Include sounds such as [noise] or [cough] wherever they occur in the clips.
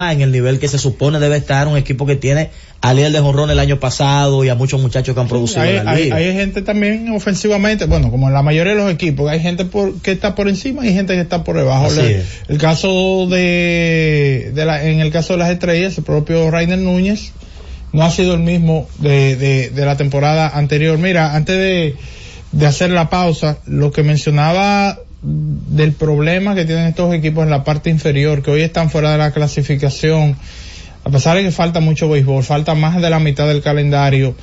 en el nivel que se supone debe estar un equipo que tiene a líder de jonrón el año pasado y a muchos muchachos que han producido hay, en la liga. Hay, hay, gente también ofensivamente, bueno, como en la mayoría de los equipos, hay gente por, que está por encima y gente que está por debajo. Le, el caso de, de la, en el caso de las estrellas, el propio Rainer Núñez no ha sido el mismo de, de, de la temporada anterior. Mira, antes de, de hacer la pausa, lo que mencionaba del problema que tienen estos equipos en la parte inferior, que hoy están fuera de la clasificación, a pesar de que falta mucho béisbol, falta más de la mitad del calendario,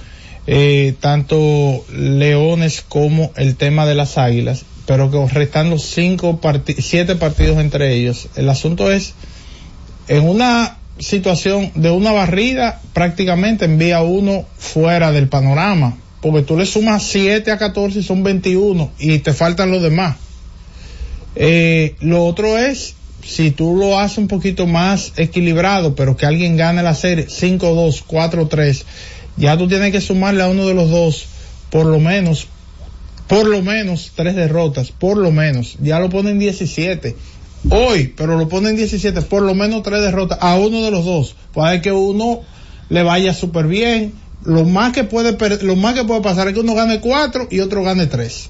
eh, tanto Leones como el tema de las Águilas, pero que restando cinco parti siete partidos entre ellos. El asunto es, en una situación de una barrida, prácticamente envía uno fuera del panorama, porque tú le sumas 7 a 14 y son 21 y te faltan los demás. Eh, lo otro es, si tú lo haces un poquito más equilibrado, pero que alguien gane la serie 5-2, 4-3, ya tú tienes que sumarle a uno de los dos, por lo menos, por lo menos tres derrotas, por lo menos, ya lo ponen 17. Hoy, pero lo ponen 17, por lo menos tres derrotas a uno de los dos. Puede que uno le vaya súper bien. Lo más que puede, lo más que puede pasar es que uno gane cuatro y otro gane tres.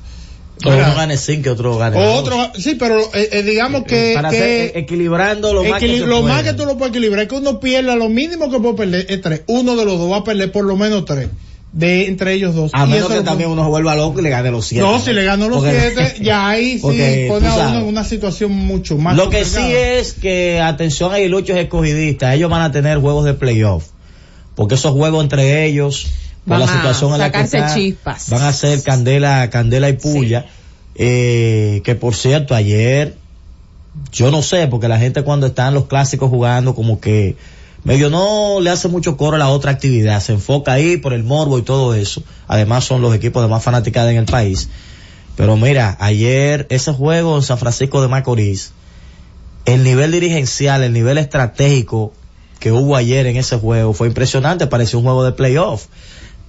O uno gane 5 y otro gane o otro, sí, pero eh, eh, digamos que, para que ser equilibrando lo más que lo más que tú lo puedes equilibrar es que uno pierda lo mínimo que puede perder es tres. Uno de los dos va a perder por lo menos tres de entre ellos dos. A menos que también uno se vuelva loco y le gane los siete. No, si le ganó los porque, siete, ya ahí [laughs] sí pone a uno en una situación mucho más. Lo que sí es que, atención a Iluchos escogidistas, ellos van a tener juegos de playoff. Porque esos juegos entre ellos, por van la situación a en la que sacarse está, chispas. van a ser candela, candela y puya. Sí. Eh, que por cierto, ayer, yo no sé, porque la gente cuando están los clásicos jugando, como que medio no le hace mucho coro a la otra actividad, se enfoca ahí por el morbo y todo eso. Además son los equipos de más fanaticada en el país. Pero mira, ayer ese juego en San Francisco de Macorís, el nivel dirigencial, el nivel estratégico que hubo ayer en ese juego fue impresionante, pareció un juego de playoff.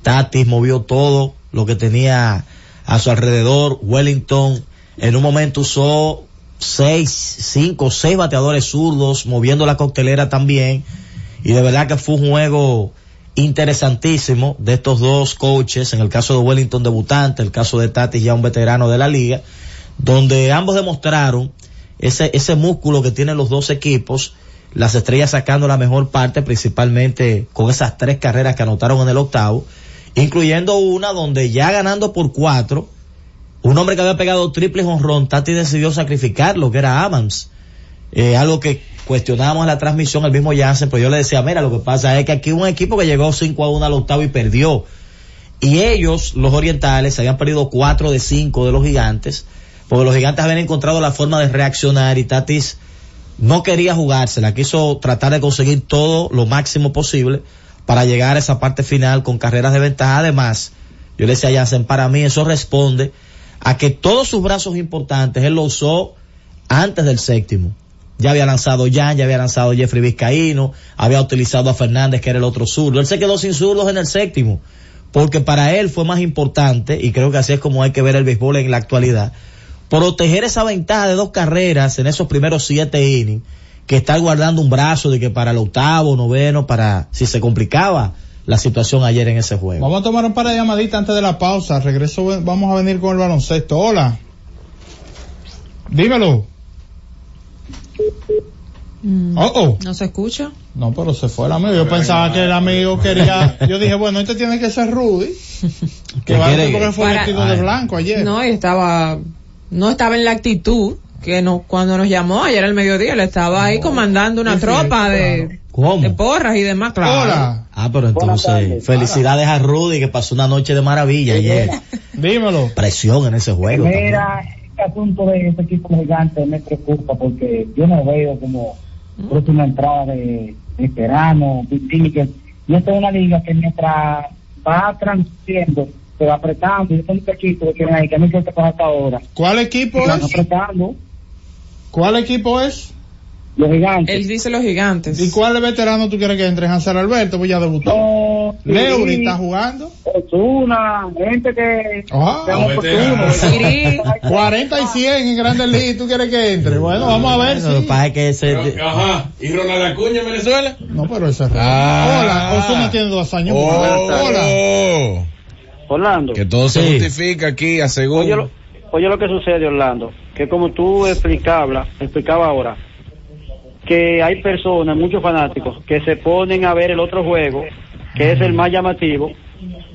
Tatis movió todo lo que tenía a su alrededor. Wellington en un momento usó seis, cinco, seis bateadores zurdos, moviendo la coctelera también. Y de verdad que fue un juego interesantísimo de estos dos coaches, en el caso de Wellington debutante, el caso de Tatis ya un veterano de la liga, donde ambos demostraron ese, ese músculo que tienen los dos equipos, las estrellas sacando la mejor parte, principalmente con esas tres carreras que anotaron en el octavo, incluyendo una donde ya ganando por cuatro, un hombre que había pegado triple honrón, Tati decidió sacrificarlo, que era Adams. Eh, algo que cuestionábamos en la transmisión, el mismo Jansen, pero yo le decía, mira, lo que pasa es que aquí un equipo que llegó 5 a 1 al octavo y perdió. Y ellos, los orientales, habían perdido 4 de 5 de los gigantes, porque los gigantes habían encontrado la forma de reaccionar y Tatis no quería jugársela, quiso tratar de conseguir todo lo máximo posible para llegar a esa parte final con carreras de ventaja. Además, yo le decía a Jansen, para mí eso responde a que todos sus brazos importantes él lo usó antes del séptimo. Ya había lanzado Jan, ya había lanzado Jeffrey Vizcaíno, había utilizado a Fernández, que era el otro zurdo. Él se quedó sin zurdos en el séptimo, porque para él fue más importante, y creo que así es como hay que ver el béisbol en la actualidad, proteger esa ventaja de dos carreras en esos primeros siete innings, que estar guardando un brazo de que para el octavo, noveno, para si se complicaba la situación ayer en ese juego. Vamos a tomar un par de llamaditas antes de la pausa. Regreso, vamos a venir con el baloncesto. Hola. Dímelo. Mm, oh, oh. ¿No se escucha? No, pero se fue el amigo. Yo pensaba que el amigo quería. Yo dije, bueno, este tiene que ser Rudy. Que va a ser porque fue Para- vestido de blanco ayer. No, y estaba, no estaba en la actitud que no, cuando nos llamó ayer al mediodía, le estaba ahí comandando una tropa de, ¿Cómo? de porras y demás, claro. Hola. Ah, pero entonces, tardes. felicidades a Rudy que pasó una noche de maravilla ayer. Dímelo. Presión en ese juego. también. Mira, este asunto de este equipo gigante me preocupa porque yo no veo como próxima entrada de veteranos, tickets. Y esta es una liga que mientras va transmitiendo, se va apretando. Y estos muchachitos que tienen ahí, que no pasa hasta ahora. ¿Cuál equipo Se van es? apretando. ¿Cuál equipo es? Los gigantes. Él dice los gigantes. ¿Y cuál veterano tú quieres que entre? Hansel Alberto, pues ya debutó. No, Leury sí, está jugando. Osuna, gente que... Ah. Siri. 40 y 100 en Grandes Ligas, ¿tú quieres que entre? Bueno, vamos a ver si... pasa es que ese, Pero, Ajá. ¿Y Ronald Acuña en Venezuela? No, pero ese es Ah. Hola, Osuna tiene dos años. Oh, Hola. Orlando, Que todo se justifica aquí, a según. Oye lo, que sucede, Orlando, que como tú explicabas, explicaba ahora, que hay personas, muchos fanáticos, que se ponen a ver el otro juego, que es el más llamativo,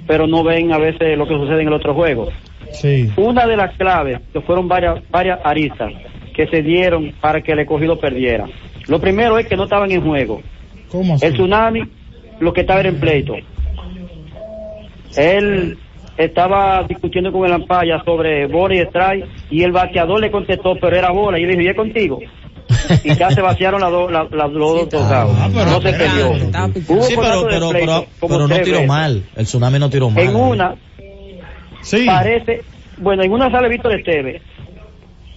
pero no ven a veces lo que sucede en el otro juego. Sí. Una de las claves, que fueron varias, varias aristas, que se dieron para que el escogido perdiera. Lo primero es que no estaban en juego. ¿Cómo así? El tsunami, lo que estaba era en pleito. Él estaba discutiendo con el Ampaya sobre bola y strike y el bateador le contestó, pero era bola. Y él dijo, ¿y es contigo? Y ya se vaciaron las dos las las dos tocados. Ah, No se perdió. Hubo sí, pero, pero, pero, como pero no tiró veces. mal. El tsunami no tiró mal. En una, Sí. parece, bueno, en una sale Víctor Esteves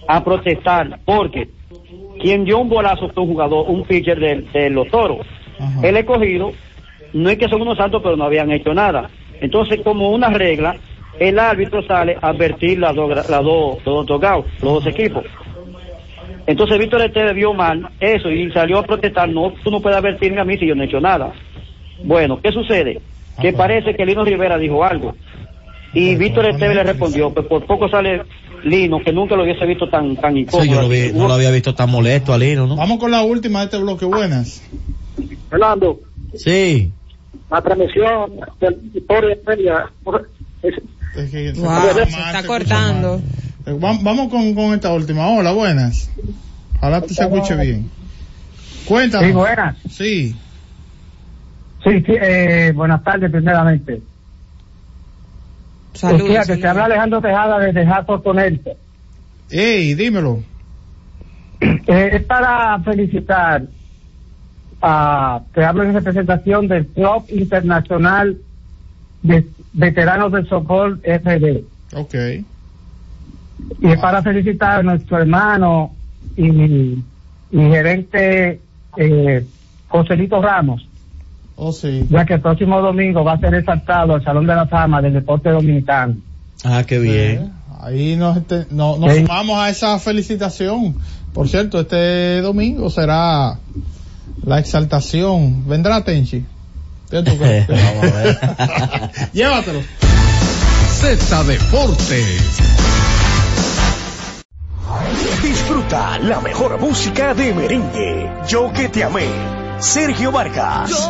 a protestar porque quien dio un bolazo fue un jugador, un pitcher de, de los toros. Ajá. El escogido, no es que son unos santos, pero no habían hecho nada. Entonces, como una regla, el árbitro sale a advertir las dos, gra- las dos, los dos tocados, los dos equipos. Entonces Víctor Esteves vio mal eso y salió a protestar, no, tú no puedes advertirme a mí si yo no he hecho nada. Bueno, ¿qué sucede? Que parece que Lino Rivera dijo algo. Y Víctor Esteves le respondió, pues por poco sale Lino, que nunca lo hubiese visto tan, tan incómodo. Sí, yo lo vi- no lo había visto tan molesto a Lino, ¿no? Vamos con la última de este bloque. Buenas. Fernando, Sí. La transmisión del Victoria Estrella, es- que- Wow, se está cortando. mal. Eh, vam- Vamos con, con esta última. Hola, buenas. Ojalá te se escuche bien. Cuéntanos. Sí, buenas. Sí. Sí, sí, eh, buenas tardes primeramente. Saludos. Fíjate, te saludos. habla Alejandro Tejada desde Jato Ponente. Ey, dímelo. Eh, es para felicitar a, te hablo en representación del Club Internacional de Veteranos del Socorro FD. Ok. Y es para felicitar a nuestro hermano y, y gerente eh, Joselito Ramos, Oh, sí. ya que el próximo domingo va a ser exaltado al Salón de la Fama del Deporte Dominicano. Ah, qué bien. Ahí nos, este- no- nos Sí. sumamos a esa felicitación. Por cierto, este domingo será la exaltación. ¿Vendrá Tenchi? [laughs] [laughs] Llévatelo. Z Deportes. Disfruta la mejor música de merengue. Yo que te amé. Sergio Vargas.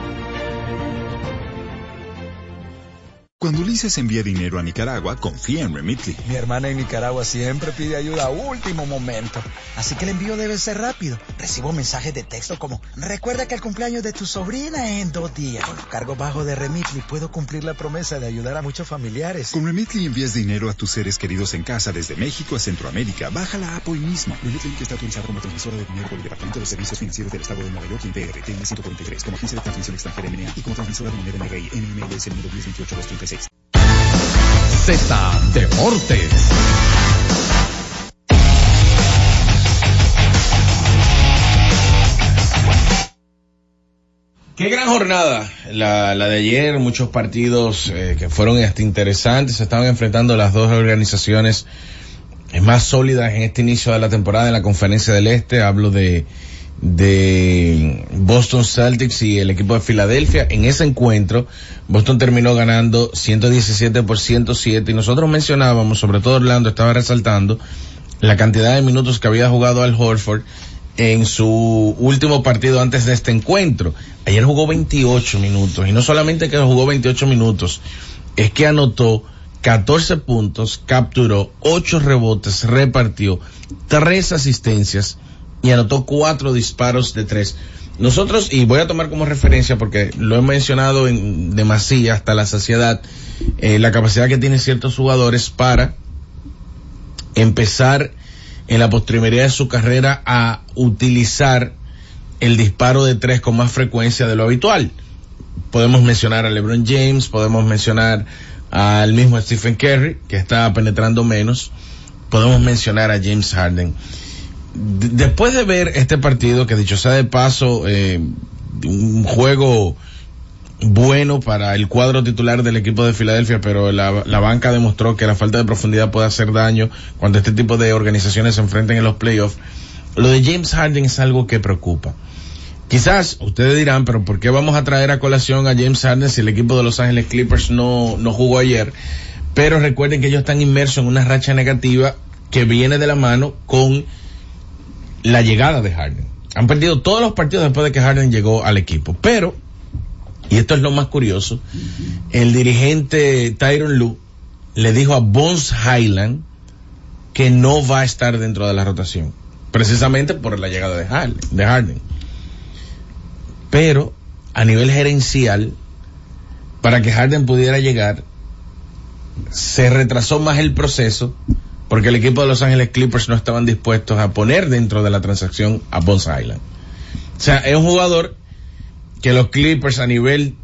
Cuando Ulises envía dinero a Nicaragua, confía en Remitly. Mi hermana en Nicaragua siempre pide ayuda a último momento. Así que el envío debe ser rápido. Recibo mensajes de texto como, recuerda que el cumpleaños de tu sobrina es en dos días. Con los cargos bajos de Remitly puedo cumplir la promesa de ayudar a muchos familiares. Con Remitly envías dinero a tus seres queridos en casa desde México a Centroamérica. Baja la app hoy mismo. Remitly está autorizado como transmisora de dinero por el Departamento de Servicios Financieros del Estado de Nueva York y PR, TN 143, como agencia de transmisión extranjera MNA y como transmisora de moneda NRI, NMLS número 1028236. Z Deportes. Qué gran jornada la, la de ayer, muchos partidos eh, que fueron hasta interesantes, se estaban enfrentando las dos organizaciones más sólidas en este inicio de la temporada en la conferencia del Este, hablo de, de Boston Celtics y el equipo de Filadelfia. En ese encuentro, Boston terminó ganando 117 por 107 y nosotros mencionábamos, sobre todo Orlando estaba resaltando, la cantidad de minutos que había jugado Al Horford en su último partido antes de este encuentro. Ayer jugó 28 minutos y no solamente que jugó 28 minutos, es que anotó 14 puntos, capturó 8 rebotes, repartió 3 asistencias y anotó 4 disparos de 3. Nosotros, y voy a tomar como referencia porque lo he mencionado en demasía hasta la saciedad, eh, la capacidad que tienen ciertos jugadores para empezar en la postrimería de su carrera a utilizar el disparo de tres con más frecuencia de lo habitual. Podemos mencionar a LeBron James, podemos mencionar al mismo Stephen Curry, que está penetrando menos, podemos mencionar a James Harden. Después de ver este partido, que dicho sea de paso, eh, un juego bueno para el cuadro titular del equipo de Filadelfia, pero la, la banca demostró que la falta de profundidad puede hacer daño cuando este tipo de organizaciones se enfrenten en los playoffs. Lo de James Harden es algo que preocupa. Quizás ustedes dirán, pero ¿por qué vamos a traer a colación a James Harden si el equipo de Los Ángeles Clippers no, no jugó ayer? Pero recuerden que ellos están inmersos en una racha negativa que viene de la mano con la llegada de Harden. Han perdido todos los partidos después de que Harden llegó al equipo. Pero, y esto es lo más curioso, el dirigente Tyron Lue le dijo a Bones Highland que no va a estar dentro de la rotación. Precisamente por la llegada de. De Harden. Pero, a nivel gerencial, para que Harden pudiera llegar, se retrasó más el proceso porque el equipo de Los Ángeles Clippers no estaban dispuestos a poner dentro de la transacción a Bones Island. O sea, es un jugador que los Clippers a nivel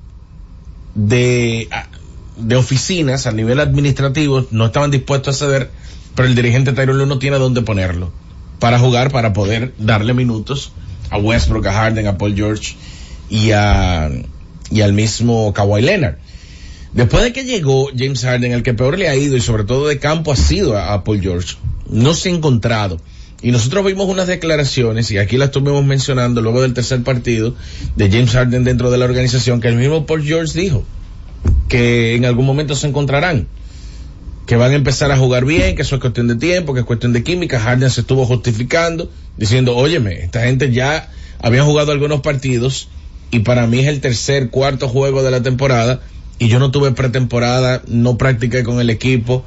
de, oficinas, a nivel administrativo, no estaban dispuestos a ceder, pero el dirigente Tyron Lue no tiene dónde ponerlo para jugar, para poder darle minutos a Westbrook, a Harden, a Paul George y a y al mismo Kawhi Leonard. Después de que llegó James Harden, el que peor le ha ido y sobre todo de campo ha sido a, Paul George, no se ha encontrado. Y nosotros vimos unas declaraciones, y aquí las estuvimos mencionando luego del tercer partido, de James Harden dentro de la organización, que el mismo Paul George dijo que en algún momento se encontrarán, que van a empezar a jugar bien, que eso es cuestión de tiempo, que es cuestión de química. Harden se estuvo justificando, diciendo, óyeme, esta gente ya había jugado algunos partidos, y para mí es el tercer, cuarto juego de la temporada, y yo no tuve pretemporada, no practiqué con el equipo,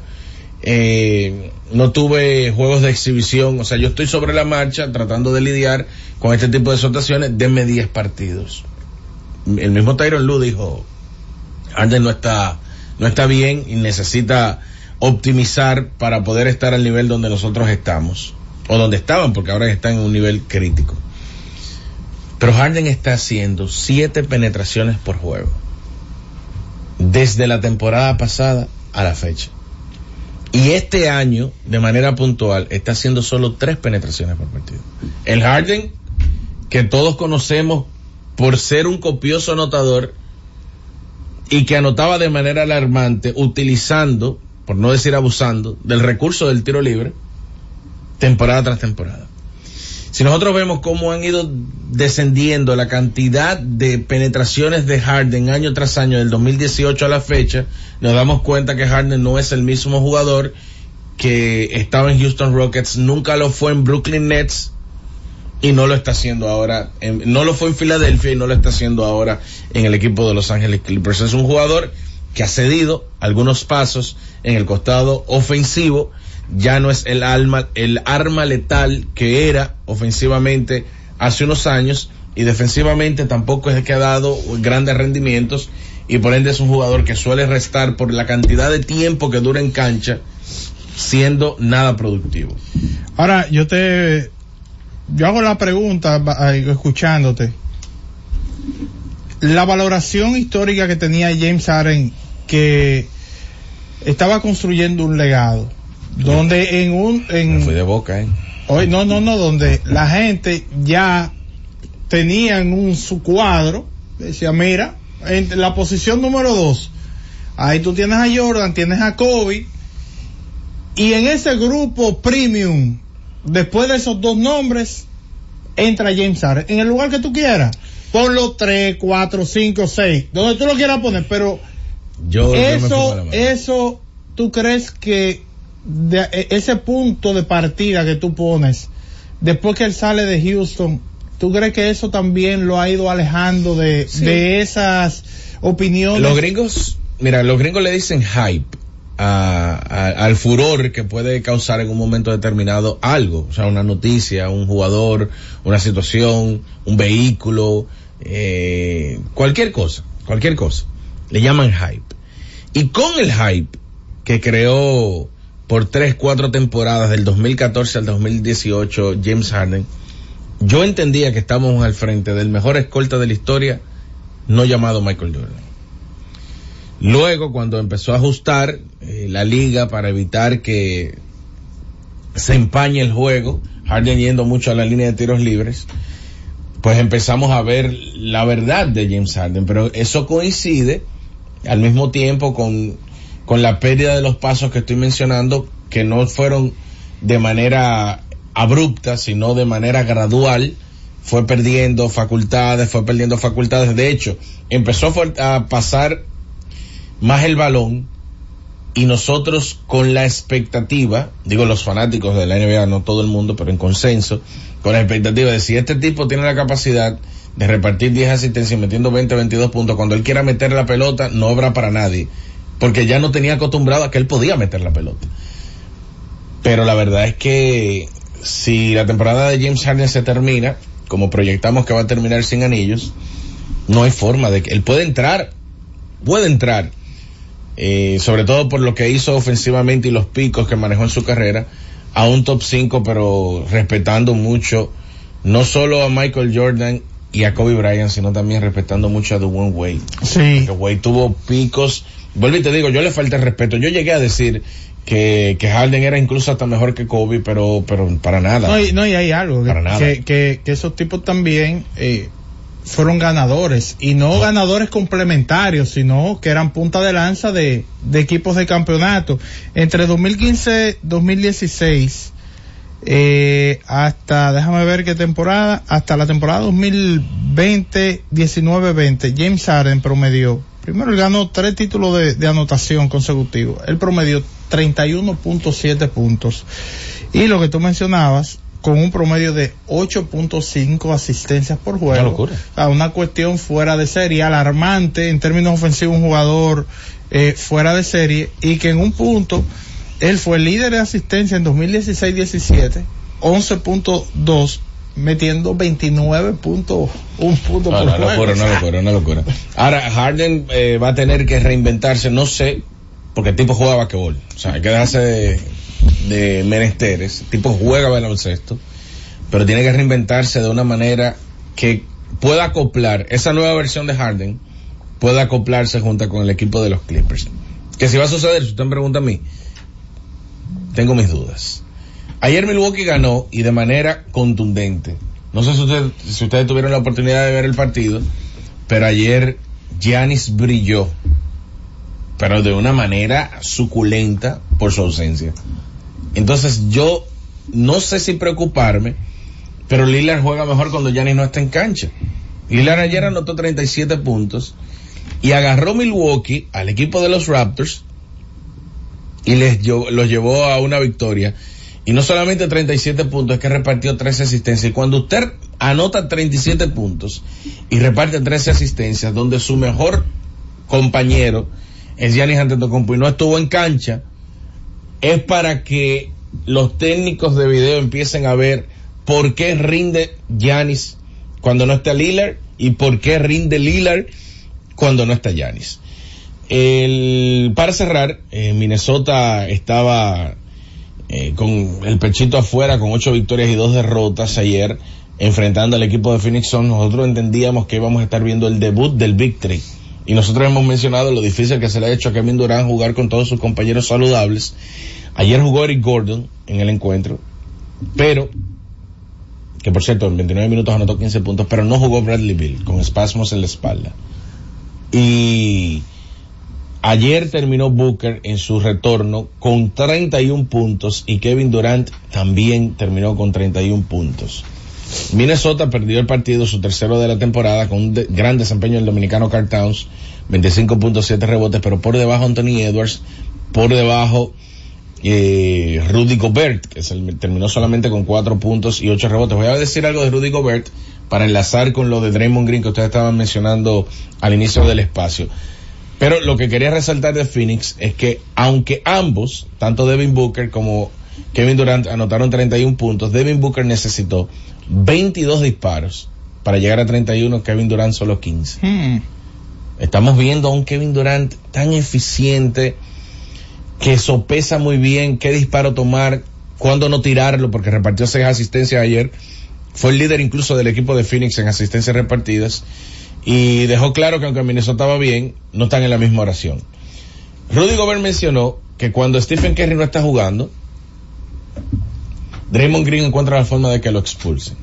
eh, no tuve juegos de exhibición, o sea, yo estoy sobre la marcha tratando de lidiar con este tipo de situaciones, denme 10 partidos. El mismo Tyron Lue dijo, Harden no está, no está bien y necesita optimizar para poder estar al nivel donde nosotros estamos, o donde estaban, porque ahora están en un nivel crítico. Pero Harden está haciendo siete penetraciones por juego desde la temporada pasada a la fecha. Y este año, de manera puntual, está haciendo solo tres penetraciones por partido. El Harden, que todos conocemos por ser un copioso anotador y que anotaba de manera alarmante, utilizando, por no decir abusando, del recurso del tiro libre, temporada tras temporada. Si nosotros vemos cómo han ido descendiendo la cantidad de penetraciones de Harden año tras año del 2018 a la fecha, nos damos cuenta que Harden no es el mismo jugador que estaba en Houston Rockets, nunca lo fue en Brooklyn Nets y no lo está haciendo ahora, en, no lo fue en Filadelfia y no lo está haciendo ahora en el equipo de Los Ángeles Clippers. Es un jugador que ha cedido algunos pasos en el costado ofensivo, ya no es el alma, el arma letal que era ofensivamente hace unos años y defensivamente tampoco es que ha dado grandes rendimientos y por ende es un jugador que suele restar por la cantidad de tiempo que dura en cancha siendo nada productivo. Ahora, yo te, yo hago la pregunta, escuchándote. La valoración histórica que tenía James Harden, que estaba construyendo un legado, donde en un, en, Fui de boca, ¿eh? Hoy, no, no, no, donde la gente ya tenía en un su cuadro, decía, mira, en la posición número dos, ahí tú tienes a Jordan, tienes a Kobe, y en ese grupo premium, después de esos dos nombres, entra James Harden, en el lugar que tú quieras, ponlo tres, cuatro, cinco, seis, donde tú lo quieras poner, pero Yo, eso, eso, ¿tú crees que de- e- ese punto de partida que tú pones, después que él sale de Houston, ¿tú crees que eso también lo ha ido alejando de, de esas opiniones? Los gringos, mira, los gringos le dicen hype a- a- al furor que puede causar en un momento determinado algo, o sea, una noticia, un jugador, una situación, un vehículo, eh, cualquier cosa, cualquier cosa. Le llaman hype. Y con el hype que creó por tres, cuatro temporadas del 2014 al 2018 James Harden, yo entendía que estábamos al frente del mejor escolta de la historia, no llamado Michael Jordan. Luego, cuando empezó a ajustar eh, la liga para evitar que se empañe el juego, Harden yendo mucho a la línea de tiros libres, pues empezamos a ver la verdad de James Harden, pero eso coincide al mismo tiempo con, con la pérdida de los pasos que estoy mencionando, que no fueron de manera abrupta, sino de manera gradual, fue perdiendo facultades, fue perdiendo facultades. De hecho, empezó a pasar más el balón y nosotros con la expectativa, digo los fanáticos de la NBA, no todo el mundo, pero en consenso, con la expectativa de si este tipo tiene la capacidad de repartir 10 asistencias metiendo 20, 22 puntos, cuando él quiera meter la pelota no habrá para nadie, porque ya no tenía acostumbrado a que él podía meter la pelota. Pero la verdad es que si la temporada de James Harden se termina, como proyectamos que va a terminar sin anillos, no hay forma de que él puede entrar, puede entrar, eh, sobre todo por lo que hizo ofensivamente y los picos que manejó en su carrera, a un top 5, pero respetando mucho no solo a Michael Jordan y a Kobe Bryant, sino también respetando mucho a Dwayne Wade. Sí. Porque Wade tuvo picos, vuelvo y te digo, yo le falta el respeto. Yo llegué a decir que, que Harden era incluso hasta mejor que Kobe, pero, pero para nada. No, y, no, y hay algo, que, Para nada. que, que- que esos tipos también eh, fueron ganadores, y no ganadores complementarios, sino que eran punta de lanza de, de equipos de campeonato. Entre 2015 2016, eh, hasta, déjame ver qué temporada, hasta la temporada 2020, 19-20, James Harden promedió, primero él ganó tres títulos de, de anotación consecutivos, él promedió 31.7 puntos. Y lo que tú mencionabas, con un promedio de 8.5 asistencias por juego. Una locura. Sea, una cuestión fuera de serie, alarmante en términos ofensivos, un jugador eh, fuera de serie y que en un punto él fue líder de asistencia en 2016-17, 11.2 metiendo 29.1 puntos por Ah, una juego. locura, O sea, una locura, una locura. Ahora, Harden eh, va a tener que reinventarse, no sé, porque el tipo juega basquetbol. O sea, hay que dejarse de, de menesteres. El tipo juega baloncesto, pero tiene que reinventarse de una manera que pueda acoplar esa nueva versión de Harden, pueda acoplarse junto con el equipo de los Clippers. Que si va a suceder, si usted me pregunta a mí, tengo mis dudas. Ayer Milwaukee ganó y de manera contundente. No sé si, usted- si ustedes tuvieron la oportunidad de ver el partido, pero ayer Giannis brilló, pero de una manera suculenta por su ausencia. Entonces yo no sé si preocuparme, pero Lillard juega mejor cuando Giannis no está en cancha. Lillard ayer anotó 37 puntos y agarró Milwaukee al equipo de los Raptors y les los llevó a una victoria. Y no solamente 37 puntos, es que repartió 13 asistencias. Y cuando usted anota 37 puntos y reparte 13 asistencias, donde su mejor compañero es Giannis Antetokounmpo y no estuvo en cancha, es para que los técnicos de video empiecen a ver por qué rinde Giannis cuando no está Lillard y por qué rinde Lillard cuando no está Giannis. El, para cerrar, eh, Minnesota estaba eh, con el pechito afuera con ocho victorias y dos derrotas ayer enfrentando al equipo de Phoenix Suns. Nosotros entendíamos que íbamos a estar viendo el debut del Victory y nosotros hemos mencionado lo difícil que se le ha hecho a Kevin Durant jugar con todos sus compañeros saludables. Ayer jugó Eric Gordon en el encuentro, pero que por cierto en 29 minutos anotó 15 puntos, pero no jugó Bradley Bill con espasmos en la espalda. Y ayer terminó Booker en su retorno con 31 puntos y Kevin Durant también terminó con 31 puntos. Minnesota perdió el partido, su tercero de la temporada, con un gran desempeño del dominicano Carl Towns, 25.7 rebotes, pero por debajo Anthony Edwards, por debajo eh, Rudy Gobert, que se- terminó solamente con 4 puntos y 8 rebotes. Voy a decir algo de Rudy Gobert para enlazar con lo de Draymond Green que ustedes estaban mencionando al inicio del espacio. Pero lo que quería resaltar de Phoenix es que aunque ambos, tanto Devin Booker como Kevin Durant anotaron 31 puntos, Devin Booker necesitó 22 disparos para llegar a 31, Kevin Durant solo 15. Hmm. Estamos viendo a un Kevin Durant tan eficiente que sopesa muy bien qué disparo tomar, cuándo no tirarlo, porque repartió seis asistencias ayer. Fue el líder incluso del equipo de Phoenix en asistencias repartidas y dejó claro que aunque Minnesota va bien, no están en la misma oración. Rudy Gobert mencionó que cuando Stephen Curry no está jugando, Draymond Green encuentra la forma de que lo expulsen.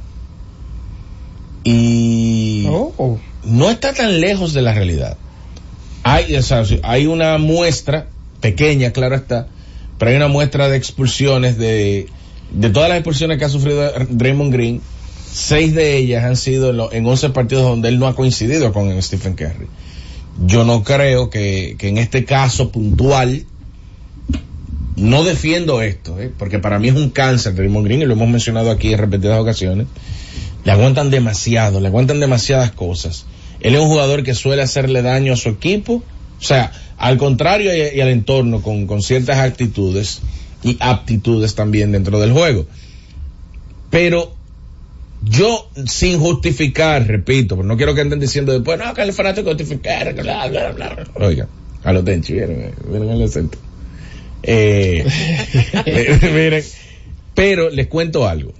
Y Oh. no está tan lejos de la realidad. Hay, o sea, hay una muestra, pequeña, claro está, pero hay una muestra de expulsiones de, de todas las expulsiones que ha sufrido Draymond Green, seis de ellas han sido en, lo- en 11 partidos donde él no ha coincidido con Stephen Curry. Yo no creo que, que en este caso puntual, no defiendo esto, ¿eh? porque para mí es un cáncer Draymond Green y lo hemos mencionado aquí en repetidas ocasiones. Le aguantan demasiado, le aguantan demasiadas cosas. Él es un jugador que suele hacerle daño a su equipo, o sea, al contrario y, y al entorno con, con ciertas actitudes y aptitudes también dentro del juego. Pero yo, sin justificar, repito, pero no quiero que anden diciendo después, no, que el fanático justificar, bla, bla, bla. Oiga, a los tenchi, vieron, vieron el acento. [laughs] Eh, miren, pero les cuento algo.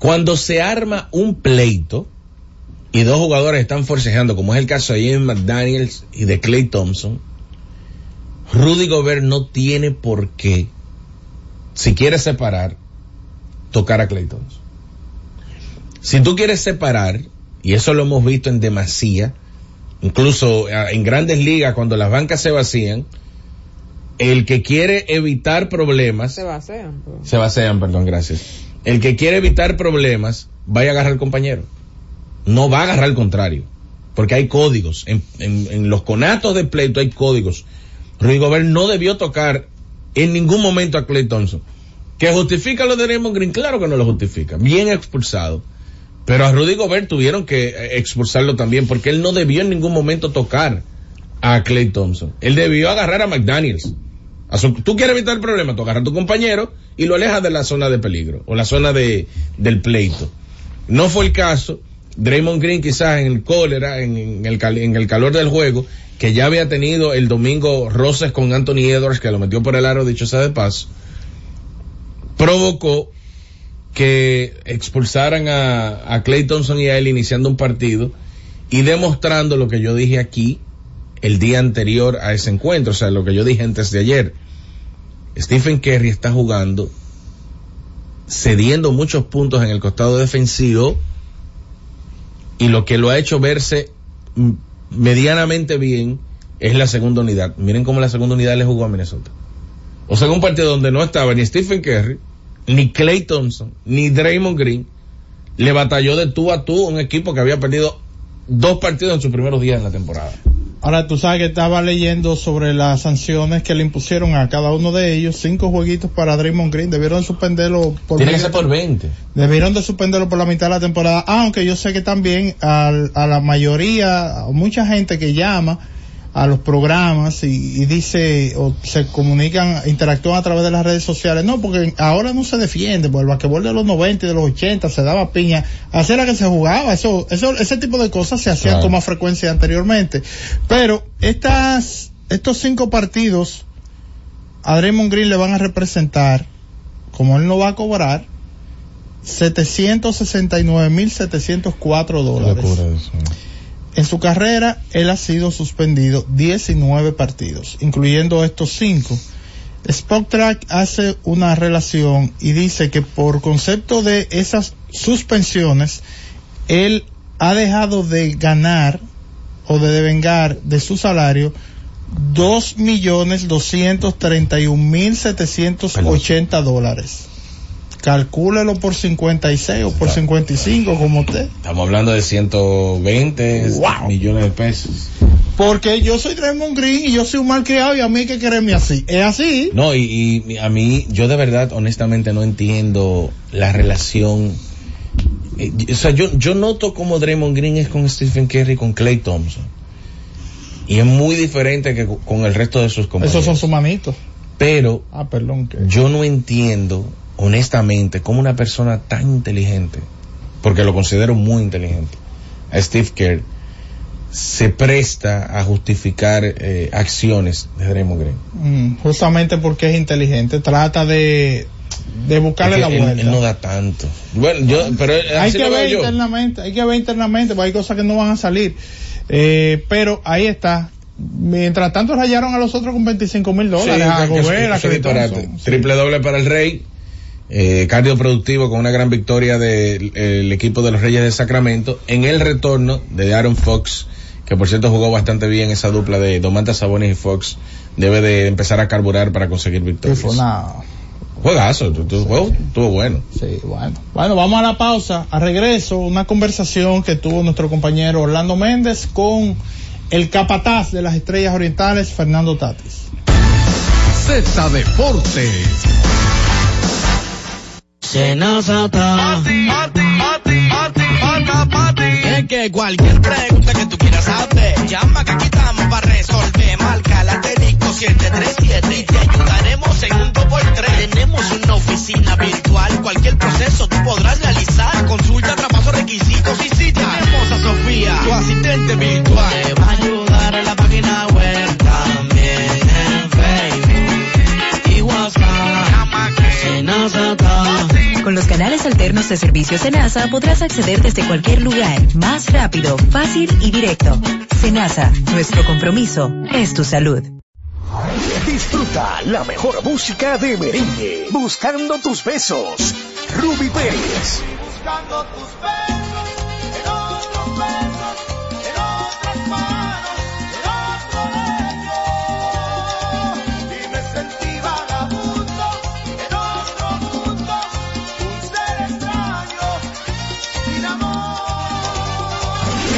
Cuando se arma un pleito y dos jugadores están forcejeando, como es el caso de James McDaniels y de Clay Thompson, Rudy Gobert no tiene por qué, si quiere separar, tocar a Clay Thompson. Si tú quieres separar, y eso lo hemos visto en demasía, incluso eh, en grandes ligas cuando las bancas se vacían, el que quiere evitar problemas, Se vacían. pero- se vacían, perdón, gracias. El que quiere evitar problemas, vaya a agarrar al compañero. No va a agarrar al contrario. Porque hay códigos. En, en- en los conatos de pleito hay códigos. Rudy Gobert no debió tocar en ningún momento a Clay Thompson. ¿Que justifica lo de Raymond Green? Claro que no lo justifica. Bien expulsado. Pero a Rudy Gobert tuvieron que eh, expulsarlo también porque él no debió en ningún momento tocar a Clay Thompson. Él debió agarrar a McDaniels. Tú quieres evitar el problema, tú agarras a tu compañero y lo alejas de la zona de peligro o la zona de, del pleito. No fue el caso. Draymond Green quizás en el cólera, en, el, en el calor del juego, que ya había tenido el domingo roces con Anthony Edwards, que lo metió por el aro, dicho sea de paso, provocó que expulsaran a, a Clay Thompson y a él iniciando un partido y demostrando lo que yo dije aquí el día anterior a ese encuentro, o sea, lo que yo dije antes de ayer. Stephen Curry está jugando cediendo muchos puntos en el costado defensivo y lo que lo ha hecho verse medianamente bien es la segunda unidad. Miren cómo la segunda unidad le jugó a Minnesota. O sea, un partido donde no estaba ni Stephen Curry, ni Clay Thompson, ni Draymond Green, le batalló de tú a tú un equipo que había perdido dos partidos en sus primeros días en la temporada. Ahora tú sabes que estaba leyendo sobre las sanciones que le impusieron a cada uno de ellos, cinco jueguitos para Draymond Green, debieron suspenderlo por Tiene que ser por 20. Debieron de suspenderlo por la mitad de la temporada, aunque yo sé que también al- a, la mayoría, a mucha gente que llama a los programas y, y dice o se comunican, interactúan a través de las redes sociales. No, porque ahora no se defiende, porque el basquetbol de los 90 y de los 80 se daba piña, así era que se jugaba, eso, eso, ese tipo de cosas se hacían Claro. con más frecuencia anteriormente. Pero estas, estos cinco partidos a Draymond Green le van a representar, como él no va a cobrar, 769.704 dólares. En su carrera, él ha sido suspendido 19 partidos, incluyendo estos 5. Spotrack hace una relación y dice que por concepto de esas suspensiones, él ha dejado de ganar o de devengar de su salario dos millones doscientos treinta y un mil setecientos ochenta dólares. Calcúlelo por 56 o por 55 como usted. Estamos hablando de 120 millones de pesos. Porque yo soy Draymond Green y yo soy un mal criado y a mí hay que quererme así. Es así. No, y, y a mí, yo de verdad, honestamente, no entiendo la relación. eh, O sea, yo, yo noto como Draymond Green es con Stephen Curry y con Clay Thompson. Y es muy diferente que co- con el resto de sus compañeros. Esos son sus manitos. Pero Ah, perdón. Que... yo no entiendo, honestamente, cómo una persona tan inteligente, porque lo considero muy inteligente, a Steve Kerr, se presta a justificar eh, acciones de Draymond Green. Mm, justamente porque es inteligente. Trata de, de buscarle Es la él- vuelta. él no da tanto. Bueno, yo, pero hay así que ver yo. internamente, hay que ver internamente, porque hay cosas que no van a salir. Eh, pero ahí está. Mientras tanto rayaron a los otros con 25 mil dólares. Sí, a. Triple doble para el Rey. Eh, cardio productivo con una gran victoria del el equipo de los Reyes de Sacramento en el retorno de Aaron Fox, que por cierto jugó bastante bien esa dupla de Domantas Sabonis y Fox. Debe de empezar a carburar para conseguir victorias. fue una- Juegazo, tu, tu juego estuvo bueno. Sí, bueno. Bueno, vamos a la pausa. A regreso, una conversación que tuvo nuestro compañero Orlando Méndez con el capataz de las estrellas orientales, Fernando Tatis. Z Deportes. Es que cualquier pregunta que tú quieras saber, llama que aquí estamos para resolver. Marca la asterisco 737 y te ayudaremos en un 2x3. Tenemos una oficina virtual, cualquier proceso tú podrás realizar. Consulta, traspaso, requisitos y si tenemos a Sofía, tu asistente virtual. Te va a ayudar en la página web los canales alternos de servicios Senasa podrás acceder desde cualquier lugar, más rápido, fácil y directo. Senasa, nuestro compromiso es tu salud. Disfruta la mejor música de merengue, buscando tus besos. Ruby Pérez. Buscando tus besos,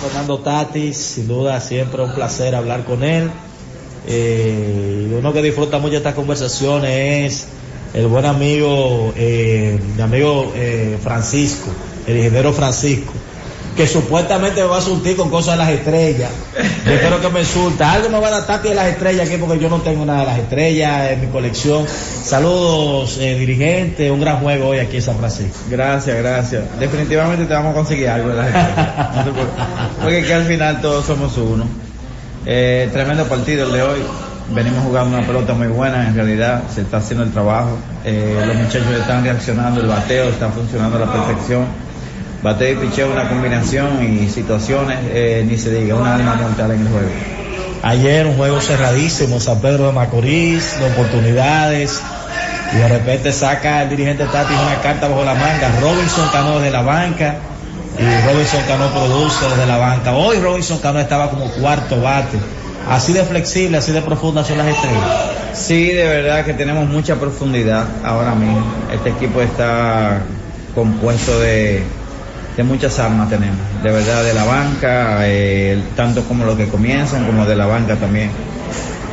Fernando Tatis, sin duda siempre un placer hablar con él. Eh, uno que disfruta mucho estas conversaciones es el buen amigo, eh, mi amigo eh, Francisco, el ingeniero Francisco, que supuestamente me va a surtir con cosas de las estrellas. Yo espero que me surta. Algo me va a dar tapi de las estrellas aquí porque yo no tengo nada de las estrellas en mi colección. Saludos, eh, dirigente, un gran juego hoy aquí en San Francisco. Gracias, gracias. Definitivamente te vamos a conseguir algo de las estrellas. Porque aquí al final todos somos uno. Eh, tremendo partido el de hoy. Venimos jugando una pelota muy buena, en realidad se está haciendo el trabajo. Eh, los muchachos están reaccionando, el bateo está funcionando a la perfección. Bateo y picheo, una combinación y situaciones, eh, ni se diga, una alma mortal en el juego. Ayer un juego cerradísimo, San Pedro de Macorís, de oportunidades. Y de repente saca el dirigente Tati una carta bajo la manga. Robinson Cano desde la banca. Y Robinson Cano produce desde la banca. Hoy Robinson Cano estaba como cuarto bate. Así de flexible, así de profunda son las estrellas. Sí, de verdad que tenemos mucha profundidad ahora mismo. Este equipo está compuesto de, de muchas armas tenemos, de verdad de la banca, eh, tanto como los que comienzan como de la banca también.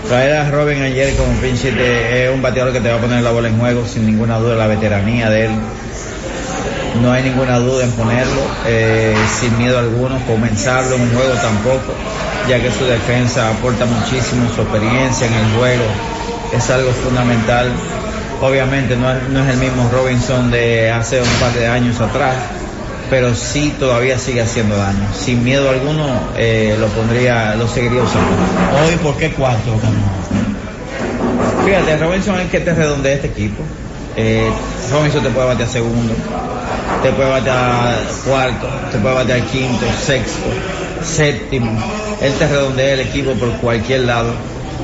Traer a Robin ayer como pinche es un bateador que te va a poner la bola en juego sin ninguna duda, la veteranía de él. No hay ninguna duda en ponerlo, eh, sin miedo alguno, comenzarlo en un juego tampoco, ya que su defensa aporta muchísimo, su experiencia en el juego es algo fundamental. Obviamente no es el mismo Robinson de hace un par de años atrás, pero sí todavía sigue haciendo daño. Sin miedo alguno eh, lo pondría, lo seguiría usando. Hoy, ¿por qué cuatro? Fíjate, Robinson es el que te redondea este equipo. Eh, Robinson te puede batear segundo, te puede batear cuarto, te puede batear quinto, sexto, séptimo. Él te redondea el equipo por cualquier lado.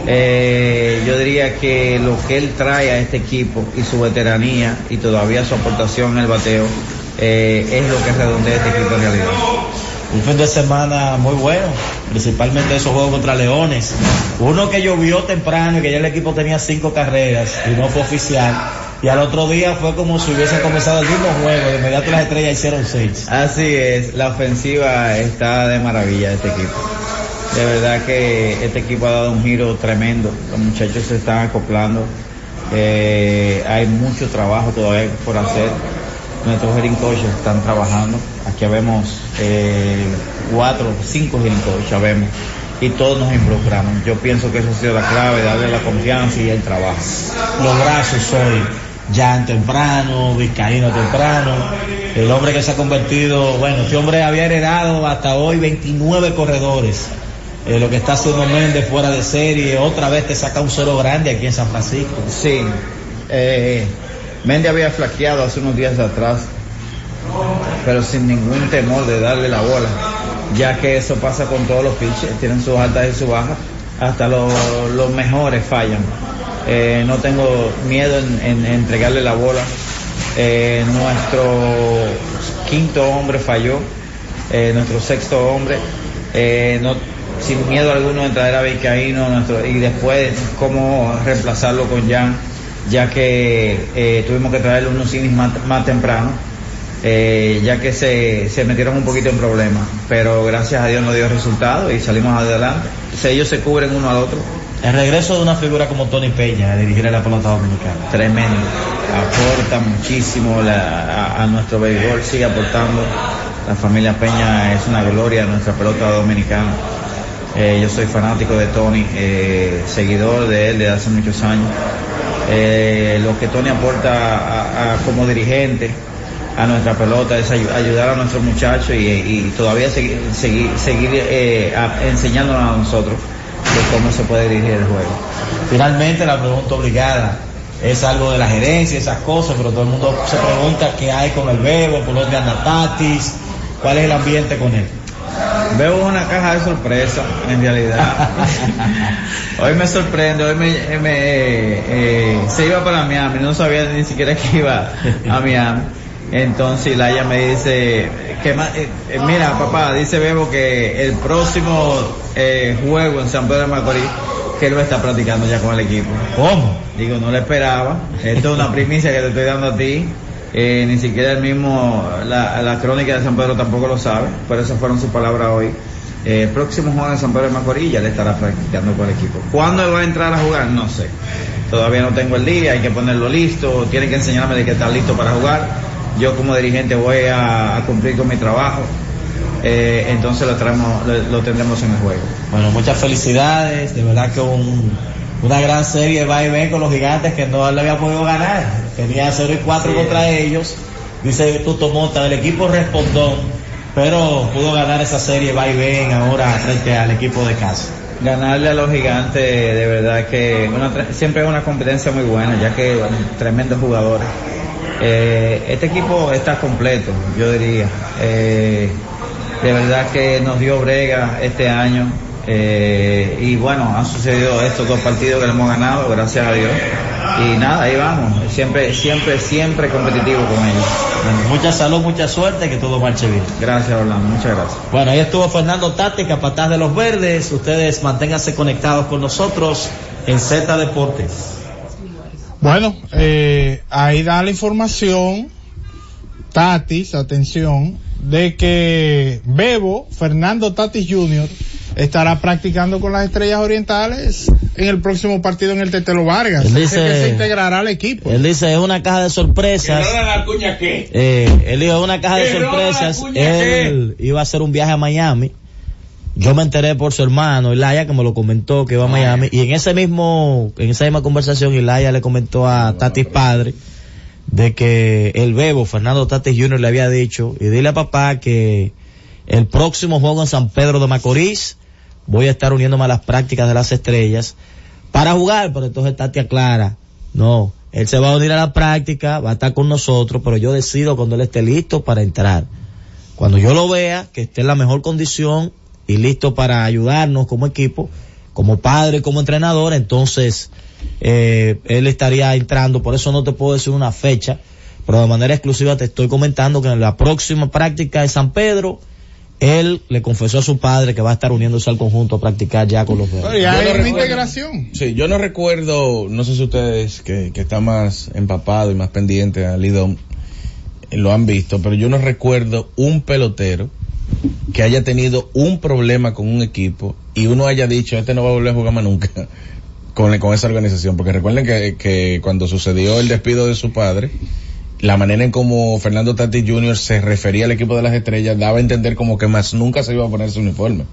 Eh, yo diría que lo que él trae a este equipo y su veteranía y todavía su aportación en el bateo eh, es lo que redondea este equipo en realidad. Un fin de semana muy bueno, principalmente esos juegos contra Leones. Uno que llovió temprano y que ya el equipo tenía cinco carreras y no fue oficial. Y al otro día fue como si hubiese comenzado el mismo juego, de inmediato las estrellas hicieron seis. Así es, la ofensiva está de maravilla de este equipo. De verdad que este equipo ha dado un giro tremendo. Los muchachos se están acoplando. Eh, hay mucho trabajo todavía por hacer. Nuestros hitting coaches están trabajando. Aquí vemos eh, cuatro, cinco hitting coaches, vemos. Y todos nos involucramos. Yo pienso que eso ha sido la clave, darle la confianza y el trabajo. Los brazos hoy, Jan temprano, Vizcaíno temprano, el hombre que se ha convertido, bueno, este hombre había heredado hasta hoy 29 corredores. Eh, lo que está haciendo Méndez fuera de serie, otra vez te saca un cero grande aquí en San Francisco. Sí, eh, Méndez había flaqueado hace unos días atrás, pero sin ningún temor de darle la bola, ya que eso pasa con todos los pitchers, tienen sus altas y sus bajas, hasta los, mejores fallan. Eh, no tengo miedo en, en entregarle la bola. Eh, nuestro quinto hombre falló, eh, nuestro sexto hombre, sin miedo alguno de traer a Vizcaíno y después cómo reemplazarlo con Jan, ya que eh, tuvimos que traerle unos innings más, más temprano, eh, ya que se, se metieron un poquito en problemas, pero gracias a Dios nos dio resultado y salimos adelante. Si ellos se cubren uno al otro. El regreso de una figura como Tony Peña a dirigir a la pelota dominicana. Tremendo, aporta muchísimo la- a, a nuestro béisbol, sigue aportando. La familia Peña es una gloria de nuestra pelota dominicana. Eh, yo soy fanático de Tony, seguidor de él desde hace muchos años. Eh, lo que Tony aporta a- a- como dirigente a nuestra pelota es ayu- ayudar a nuestros muchachos y, y todavía seguir, seguir, seguir eh, a- enseñándonos a nosotros de cómo se puede dirigir el juego. Finalmente la pregunta obligada es algo de la gerencia, esas cosas, pero todo el mundo se pregunta qué hay con el Bebo, por dónde anda Tatis, cuál es el ambiente con él. Veo una caja de sorpresa, en realidad. [laughs] hoy me sorprende, hoy me, me, eh, se iba para Miami, no sabía ni siquiera que iba a Miami. Entonces Laia me dice, que ma- eh, eh, mira papá, dice Bebo que el próximo eh, juego en San Pedro de Macorís, que él va a estar practicando ya con el equipo. ¿Cómo? Digo, no lo esperaba. Esto es una primicia que te estoy dando a ti. Eh, ni siquiera el mismo, la, la crónica de San Pedro tampoco lo sabe, pero esas fueron sus palabras hoy. Eh, próximo juego en San Pedro de Macorís ya le estará practicando con el equipo. ¿Cuándo va a entrar a jugar? No sé. Todavía no tengo el día, hay que ponerlo listo, tiene que enseñarme de que está listo para jugar. Yo como dirigente voy a, a cumplir con mi trabajo. Eh, entonces lo, traemos, lo, lo tendremos en el juego. Bueno, muchas felicidades, de verdad que un, una gran serie va y ven con los gigantes que no le había podido ganar. Tenía 0 y 4 Sí. contra ellos. Dice Tuto Mota, el equipo respondó, pero pudo ganar esa serie va y ven ahora frente al equipo de casa. Ganarle a los gigantes, de verdad que una siempre es una competencia muy buena, ya que bueno, tremendos jugadores. Eh, este equipo está completo, yo diría. Eh, de verdad que nos dio brega este año. eh, y bueno, han sucedido estos dos partidos que le hemos ganado, gracias a Dios. Y nada, ahí vamos. Siempre, siempre, siempre competitivo con ellos. Bueno, mucha salud, mucha suerte, que todo marche bien. Gracias, Orlando. Muchas gracias. Bueno, ahí estuvo Fernando Tati, capataz de los verdes. Ustedes manténganse conectados con nosotros en Z Deportes. Bueno, eh, ahí da la información, Tatis, atención, de que Bebo, Fernando Tatis Jr., estará practicando con las estrellas orientales en el próximo partido en el Tetelo Vargas. Él Así que dice- se integrará al equipo. Él dice, es una caja de sorpresas. la cuña qué? Eh, él dijo, es una caja de Que sorpresas. Él iba a hacer un viaje a Miami. Yo me enteré por su hermano, Ilaya, que me lo comentó que iba a Miami. Y en ese mismo, en esa misma conversación, Ilaya le comentó a Tatis padre de que el bebo, Fernando Tatis Jr. le había dicho, y dile a papá que el próximo juego en San Pedro de Macorís, voy a estar uniéndome a las prácticas de las estrellas para jugar, pero entonces Tati aclara, no, él se va a unir a la práctica, va a estar con nosotros, pero yo decido cuando él esté listo para entrar. Cuando yo lo vea, que esté en la mejor condición y listo para ayudarnos como equipo, como padre, como entrenador, entonces eh, él estaría entrando, por eso no te puedo decir una fecha, pero de manera exclusiva te estoy comentando que en la próxima práctica de San Pedro, él le confesó a su padre que va a estar uniéndose al conjunto a practicar ya con los verdes. Ya hay no una recuerdo. integración. Sí, yo no recuerdo, no sé si ustedes que, que están más empapados y más pendientes al IDOM eh, lo han visto, pero yo no recuerdo un pelotero que haya tenido un problema con un equipo y uno haya dicho, este no va a volver a jugar más nunca [laughs] con, con esa organización, porque recuerden que, que cuando sucedió el despido de su padre, la manera en como Fernando Tati Jr. se refería al equipo de las estrellas daba a entender como que más nunca se iba a poner su uniforme.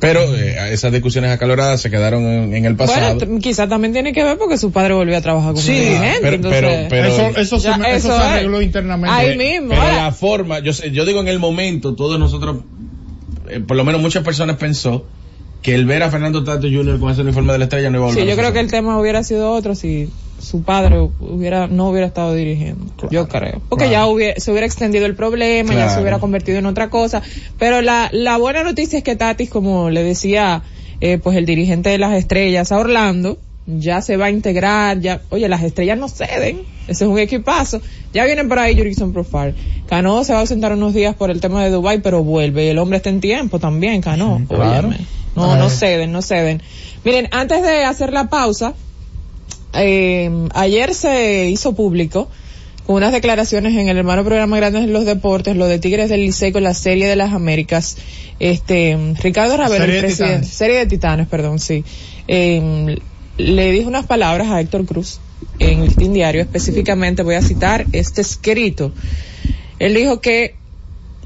Pero eh, esas discusiones acaloradas se quedaron en, en el pasado. Bueno, t- quizá también tiene que ver porque su padre volvió a trabajar como Sí, dirigente. pero- entonces, pero- pero- Eso, eso, Ya, se, eso eso se es. arregló internamente. Ahí mismo. Pero ahora- la forma, yo sé, yo digo en el momento, todos nosotros, eh, por lo menos muchas personas pensó que el ver a Fernando Tato Jr. con ese uniforme de la estrella no iba a volver Sí, a yo creo que el tema hubiera sido otro si su padre hubiera no hubiera estado dirigiendo. Yo creo. Porque ya hubiera, se hubiera extendido el problema, ya se hubiera convertido en otra cosa. Pero la, la buena noticia es que Tatis, como le decía, eh, pues el dirigente de las estrellas a Orlando, ya se va a integrar, ya, oye, las estrellas no ceden, ese es un equipazo. Ya vienen por ahí Jurickson Profile. Cano se va a ausentar unos días por el tema de Dubai, pero vuelve y el hombre está en tiempo también, Cano. No, no ceden, no ceden. Miren, antes de hacer la pausa, eh, ayer se hizo público con unas declaraciones en el hermano programa Grandes en los Deportes, lo de Tigres del Licey con la Serie de las Américas. Este, Ricardo Ravelo, Serie el de presidente, Titanes. Serie de Titanes, perdón, sí. Eh, le dijo unas palabras a Héctor Cruz en el Diario, específicamente voy a citar este escrito. Él dijo que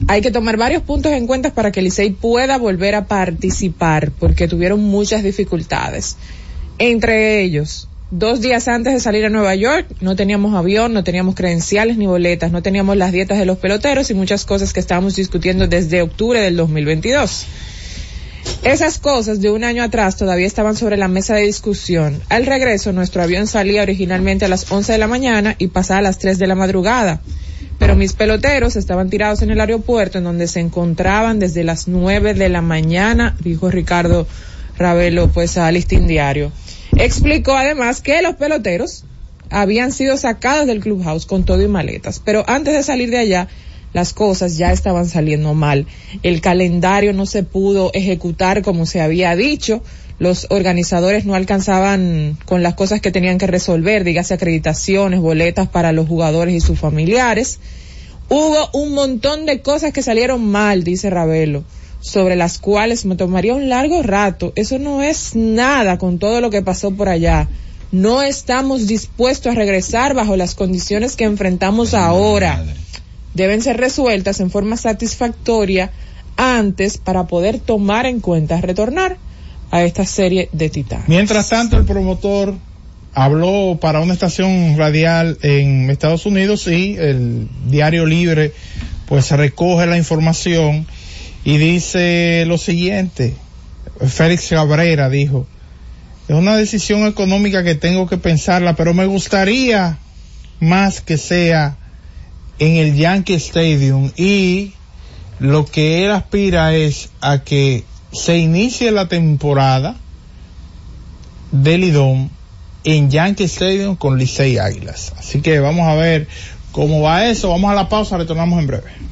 hay que tomar varios puntos en cuenta para que el Licey pueda volver a participar, porque tuvieron muchas dificultades. Entre ellos, dos días antes de salir a Nueva York, no teníamos avión, no teníamos credenciales ni boletas, no teníamos las dietas de los peloteros y muchas cosas que estábamos discutiendo desde octubre del 2022. Esas cosas de un año atrás todavía estaban sobre la mesa de discusión. Al regreso, nuestro avión salía originalmente a las 11 de la mañana y pasaba a las 3 de la madrugada. Pero mis peloteros estaban tirados en el aeropuerto en donde se encontraban desde las 9 de la mañana, dijo Ricardo Ravelo, pues a Listín Diario. Explicó además que los peloteros habían sido sacados del clubhouse con todo y maletas, pero antes de salir de allá, las cosas ya estaban saliendo mal. El calendario no se pudo ejecutar como se había dicho. Los organizadores no alcanzaban con las cosas que tenían que resolver, dígase acreditaciones, boletas para los jugadores y sus familiares. Hubo un montón de cosas que salieron mal, dice Ravelo. Sobre las cuales me tomaría un largo rato. Eso no es nada con todo lo que pasó por allá. No estamos dispuestos a regresar bajo las condiciones que enfrentamos ahora. Deben ser resueltas en forma satisfactoria antes para poder tomar en cuenta retornar a esta serie de titanes. Mientras tanto, el promotor habló para una estación radial en Estados Unidos y el Diario Libre pues recoge la información y dice lo siguiente. Félix Cabrera dijo, es una decisión económica que tengo que pensarla, pero me gustaría más que sea en el Yankee Stadium y lo que él aspira es a que se inicie la temporada del Lidón en Yankee Stadium con Licey Águilas. Así que vamos a ver cómo va eso. Vamos a la pausa, retornamos en breve.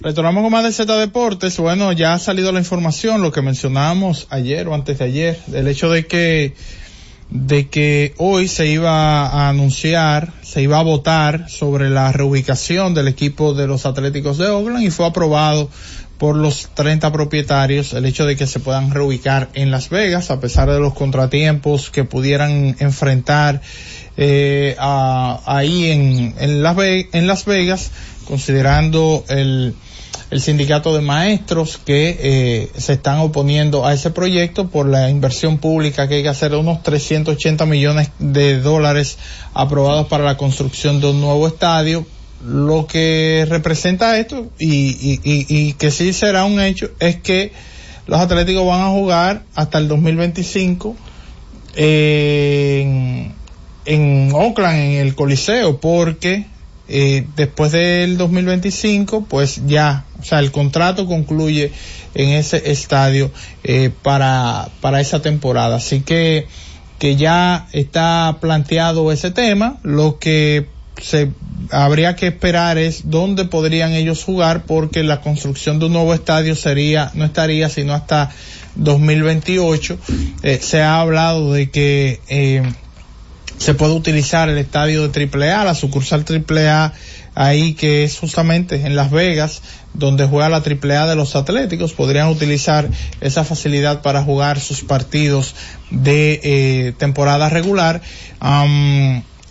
Retornamos con más de Z Deportes. Bueno, ya ha salido la información, lo que mencionábamos ayer o antes de ayer, el hecho de que, de que hoy se iba a anunciar, se iba a votar sobre la reubicación del equipo de los Atléticos de Oakland y fue aprobado por los 30 propietarios el hecho de que se puedan reubicar en Las Vegas a pesar de los contratiempos que pudieran enfrentar eh, a- ahí en, en, Las Ve- en Las Vegas considerando el, el sindicato de maestros que eh, se están oponiendo a ese proyecto por la inversión pública que hay que hacer de unos 380 millones de dólares aprobados para la construcción de un nuevo estadio. Lo que representa esto y, y, y, y que sí será un hecho es que los Atléticos van a jugar hasta el 2025 en, en Oakland, en el Coliseo, porque eh, después del 2025, pues ya, o sea, el contrato concluye en ese estadio eh, para, para esa temporada. Así que, que ya está planteado ese tema. Lo que se habría que esperar es dónde podrían ellos jugar porque la construcción de un nuevo estadio sería no estaría sino hasta 2028 Eh, se ha hablado de que eh, se puede utilizar el estadio de AAA la sucursal AAA ahí que es justamente en Las Vegas donde juega la AAA de los Atléticos podrían utilizar esa facilidad para jugar sus partidos de eh, temporada regular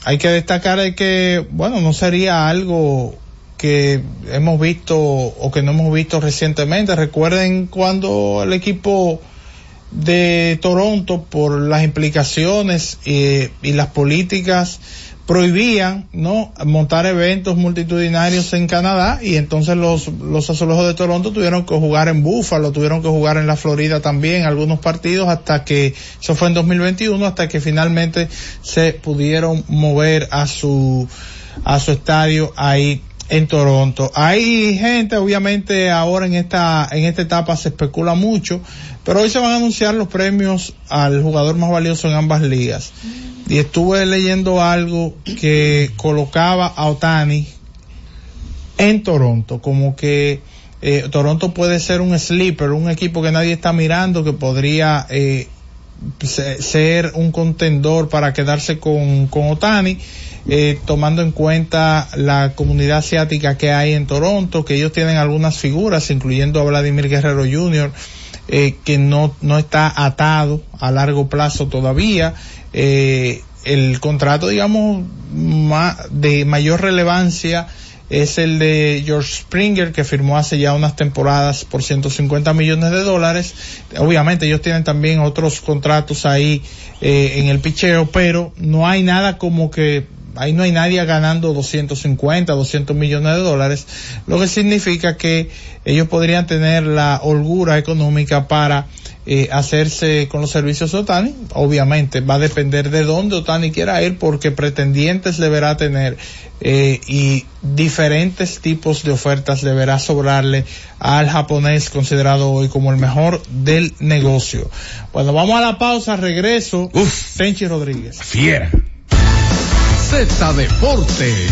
hay que destacar de que, bueno, no sería algo que hemos visto o que no hemos visto recientemente. Recuerden cuando el equipo de Toronto, por las implicaciones eh, y las políticas, prohibían no montar eventos multitudinarios en Canadá y entonces los, los azulejos de Toronto tuvieron que jugar en Buffalo, tuvieron que jugar en la Florida también algunos partidos hasta que, eso fue en 2021, hasta que finalmente se pudieron mover a su, a su estadio ahí en Toronto. Hay gente, obviamente ahora en esta, en esta etapa se especula mucho, pero hoy se van a anunciar los premios al jugador más valioso en ambas ligas. Y estuve leyendo algo que colocaba a Otani en Toronto, como que eh, Toronto puede ser un sleeper, un equipo que nadie está mirando, que podría eh, se- ser un contendor para quedarse con, con Otani, eh, tomando en cuenta la comunidad asiática que hay en Toronto, que ellos tienen algunas figuras, incluyendo a Vladimir Guerrero Jr., eh, que no, no está atado a largo plazo todavía. Eh, el contrato, digamos, ma- de mayor relevancia es el de George Springer que firmó hace ya unas temporadas por 150 millones de dólares. Obviamente ellos tienen también otros contratos ahí eh, en el picheo, pero no hay nada como que ahí no hay nadie ganando 250, 200 millones de dólares, lo que significa que ellos podrían tener la holgura económica para eh, hacerse con los servicios de Otani. Obviamente va a depender de dónde Otani quiera ir porque pretendientes deberá tener eh, y diferentes tipos de ofertas deberá sobrarle al japonés considerado hoy como el mejor del negocio. Bueno, vamos a la pausa, regreso. Tenchi Rodríguez. Fiera. Z Deportes.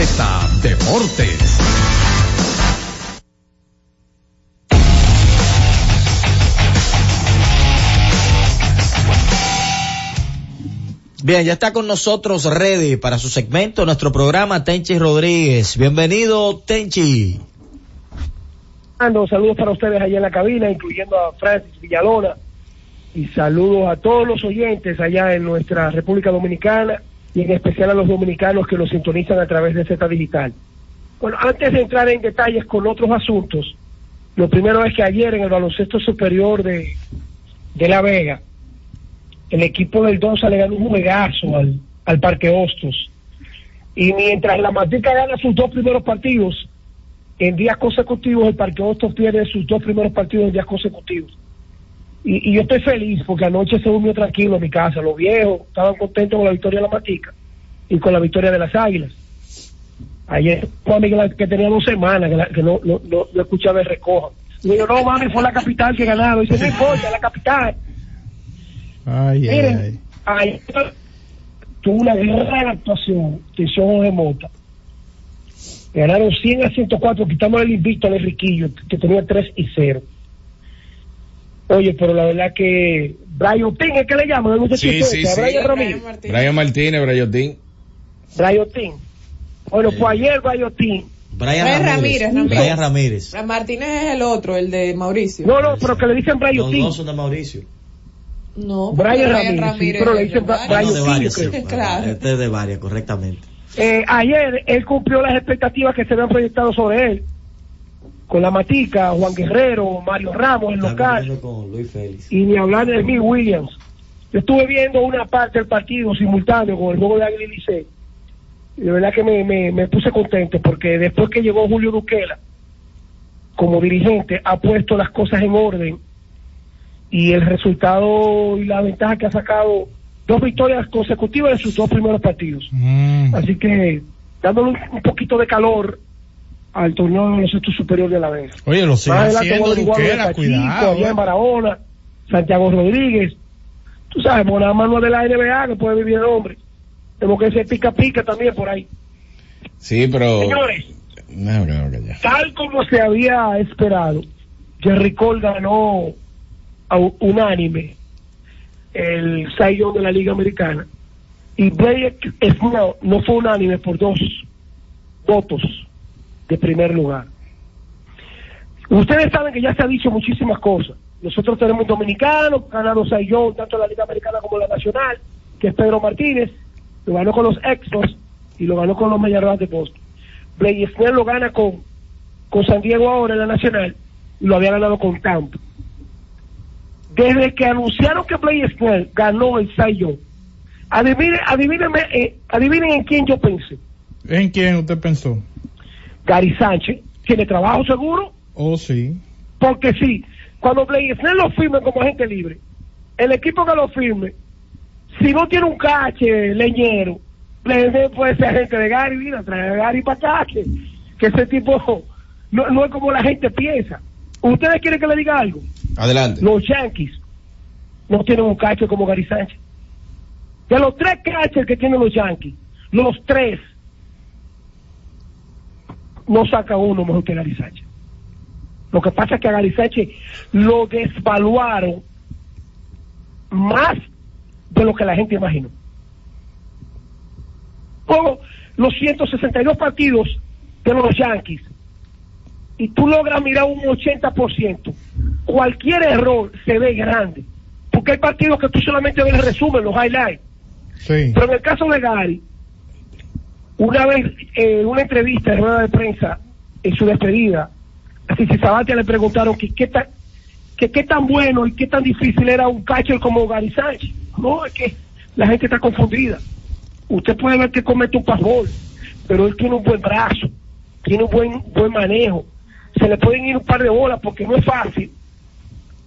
Z Deportes. Bien, ya está con nosotros Ready para su segmento, nuestro programa Tenchi Rodríguez. Bienvenido, Tenchi. Saludos para ustedes allá en la cabina, incluyendo a Francis Villalona. Y saludos a todos los oyentes allá en nuestra República Dominicana y en especial a los dominicanos que nos sintonizan a través de Z Digital. Bueno, antes de entrar en detalles con otros asuntos, lo primero es que ayer en el baloncesto superior de, de La Vega, el equipo del Donza le ganó un juegazo al, al Parque Hostos. Y mientras la Matica gana sus dos primeros partidos en días consecutivos, el Parque Hostos pierde sus dos primeros partidos en días consecutivos. Y, y yo estoy feliz porque anoche se durmió tranquilo en mi casa. Los viejos estaban contentos con la victoria de la Matica y con la victoria de las Águilas. Ayer Miguel que tenía dos semanas que, la- que no, no, no, no escuchaba el recoja. Y yo, no mami, fue la capital que ganaba. Y dice, no importa, la capital. Ay, Miren, ay. ayer tuvo una gran actuación de Jorge Mota. Ganaron 100 a 104, quitamos el invicto al Enriquillo, que tenía 3 y 0. Oye, pero la verdad que Brian Ting, ¿es que le llaman? El Sí, sí, sí. Brian Ramírez. Brian Martínez, Brayotín. Brian Ting. Bueno, pues ayer Brian Ting. Brian Brian Ramírez. Ramírez, Ramírez. Brian Ramírez. Martínez es el otro, el de Mauricio. No, no, pero que le dicen Brian Los Ting. dos son de Mauricio. No, Brian Ramírez, sí, pero le dicen Brian Brian No, de creo. Claro. Este es de varias, correctamente. Eh, ayer él cumplió las expectativas que se habían proyectado sobre él. Con la Matica, Juan Guerrero, Mario Ramos, el local. compitiendo con Luis Félix. y ni hablar de Smith Williams. Yo estuve viendo una parte del partido simultáneo con el juego de Águila y Licey. Y de verdad que me, me, me puse contento porque después que llegó Julio Duquela como dirigente ha puesto las cosas en orden y el resultado y la ventaja que ha sacado dos victorias consecutivas en sus dos primeros partidos. Así que dándole un, un poquito de calor al torneo de baloncesto superior de la vez. Oye, lo sigue Más adelante haciendo voy a averiguar lo de Duquela, Pachico, cuidado. allá eh. en Barahona, Santiago Rodríguez. Tú sabes, por nada más no es de la NBA que puede vivir el hombre. Tenemos que ser pica pica también por ahí. Sí, pero. Señores, No, no, no, ya. tal como se había esperado, Jerry Cole ganó a unánime el Young de la Liga Americana y Blake Snell no fue unánime por dos votos de primer lugar. Ustedes saben que ya se ha dicho muchísimas cosas. Nosotros tenemos un dominicano ganado Young tanto en la Liga Americana como en la Nacional, que es Pedro Martínez, lo ganó con los Expos y lo ganó con los Mediarrojas de Boston. Blake Snell lo gana con, con San Diego ahora en la Nacional y lo había ganado con Tampa. Desde que anunciaron que Blake Snell ganó el Young, adivinen, adivínenme, eh, adivinen en quién yo pensé. ¿En quién usted pensó? Gary Sánchez, tiene trabajo seguro, Oh, sí. porque sí, cuando Snell lo firme como agente libre, el equipo que lo firme, si no tiene un cache leñero, Snell puede ser agente de Gary, mira, trae a Gary para acá, que, que ese tipo [laughs] no, no es como la gente piensa. ¿Ustedes quieren que le diga algo? Adelante. Los Yankees no tienen un cache como Gary Sánchez. De los tres catchers que tienen los Yankees, los tres no saca uno mejor que Gary Sánchez. Lo que pasa es que a Gary Sánchez lo desvaluaron más de lo que la gente imaginó. Luego, los 162 partidos de los Yankees, y tú logras mirar un 80%, cualquier error se ve grande. Porque hay partidos que tú solamente ves el resumen, los highlights. Sí. Pero en el caso de Gary, una vez en una entrevista en rueda de prensa, en su despedida, a Cici Sabatia le preguntaron que qué tan, que qué tan bueno y qué tan difícil era un catcher como Gary Sánchez. No, es que la gente está confundida. Usted puede ver que comete un pasbol, pero él tiene un buen brazo, tiene un buen, buen manejo. Se le pueden ir un par de bolas porque no es fácil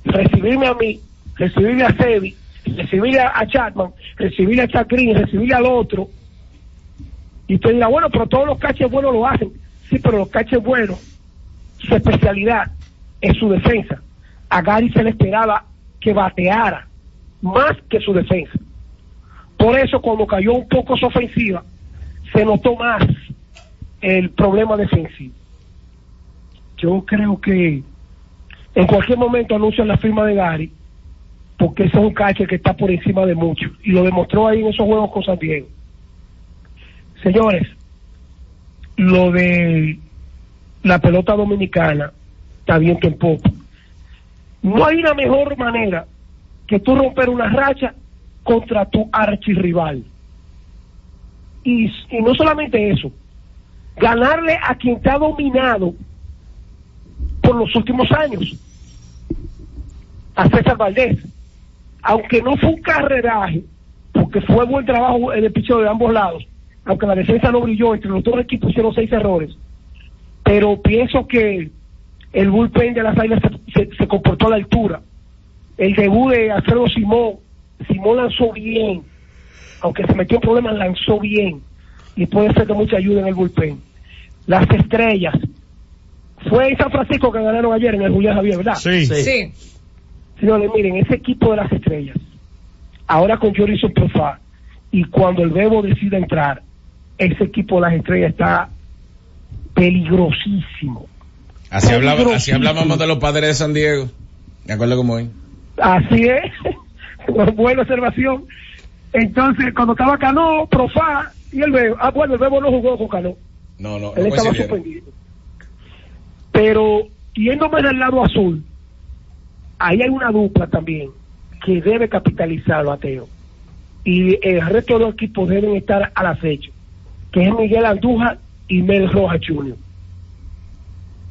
recibirme a mí, recibirle a Sebi, recibirle a, Chapman, recibirle a Chad Green, recibirle al otro. Y usted dirá, bueno, pero todos los caches buenos lo hacen. Sí, pero los caches buenos, su especialidad es su defensa. A Gary se le esperaba que bateara más que su defensa. Por eso cuando cayó un poco su ofensiva, se notó más el problema defensivo. Yo creo que en cualquier momento anuncian la firma de Gary, porque ese es un catcher que está por encima de muchos, y lo demostró ahí en esos juegos con San Diego. Señores, lo de la pelota dominicana está viento en. No hay una mejor manera que tú romper una racha contra tu archirrival. Y, y no solamente eso, ganarle a quien ha dominado por los últimos años, a César Valdés. Aunque no fue un carreraje, porque fue buen trabajo en el picheo de ambos lados, aunque la defensa no brilló, entre los dos equipos hicieron seis errores, pero pienso que el bullpen de las águilas se, se- se comportó a la altura. El debut de Alfredo Simón, Simón lanzó bien, aunque se metió en problemas, lanzó bien, y puede ser de mucha ayuda en el bullpen. Las estrellas, fue en San Francisco que ganaron ayer en el Julián Javier, ¿verdad? Sí. Sí. Señores, miren, ese equipo de las estrellas, ahora con Jorison Profar, y cuando el Bebo decida entrar, ese equipo de las estrellas está peligrosísimo. Así, hablaba, así Peligrosísimo. hablábamos de los padres de San Diego. Me acuerdo como hoy. Así es, [laughs] buena observación. Entonces, cuando estaba Cano, Profar y el Bebo, ah, bueno, el Bebo no jugó con Cano, No, no, él no estaba suspendido. Pero, yéndome del lado azul, ahí hay una dupla también que debe capitalizarlo, Ateo. Y el resto de los equipos deben estar al acecho, que es Miguel Andújar y Mel Rojas Jr.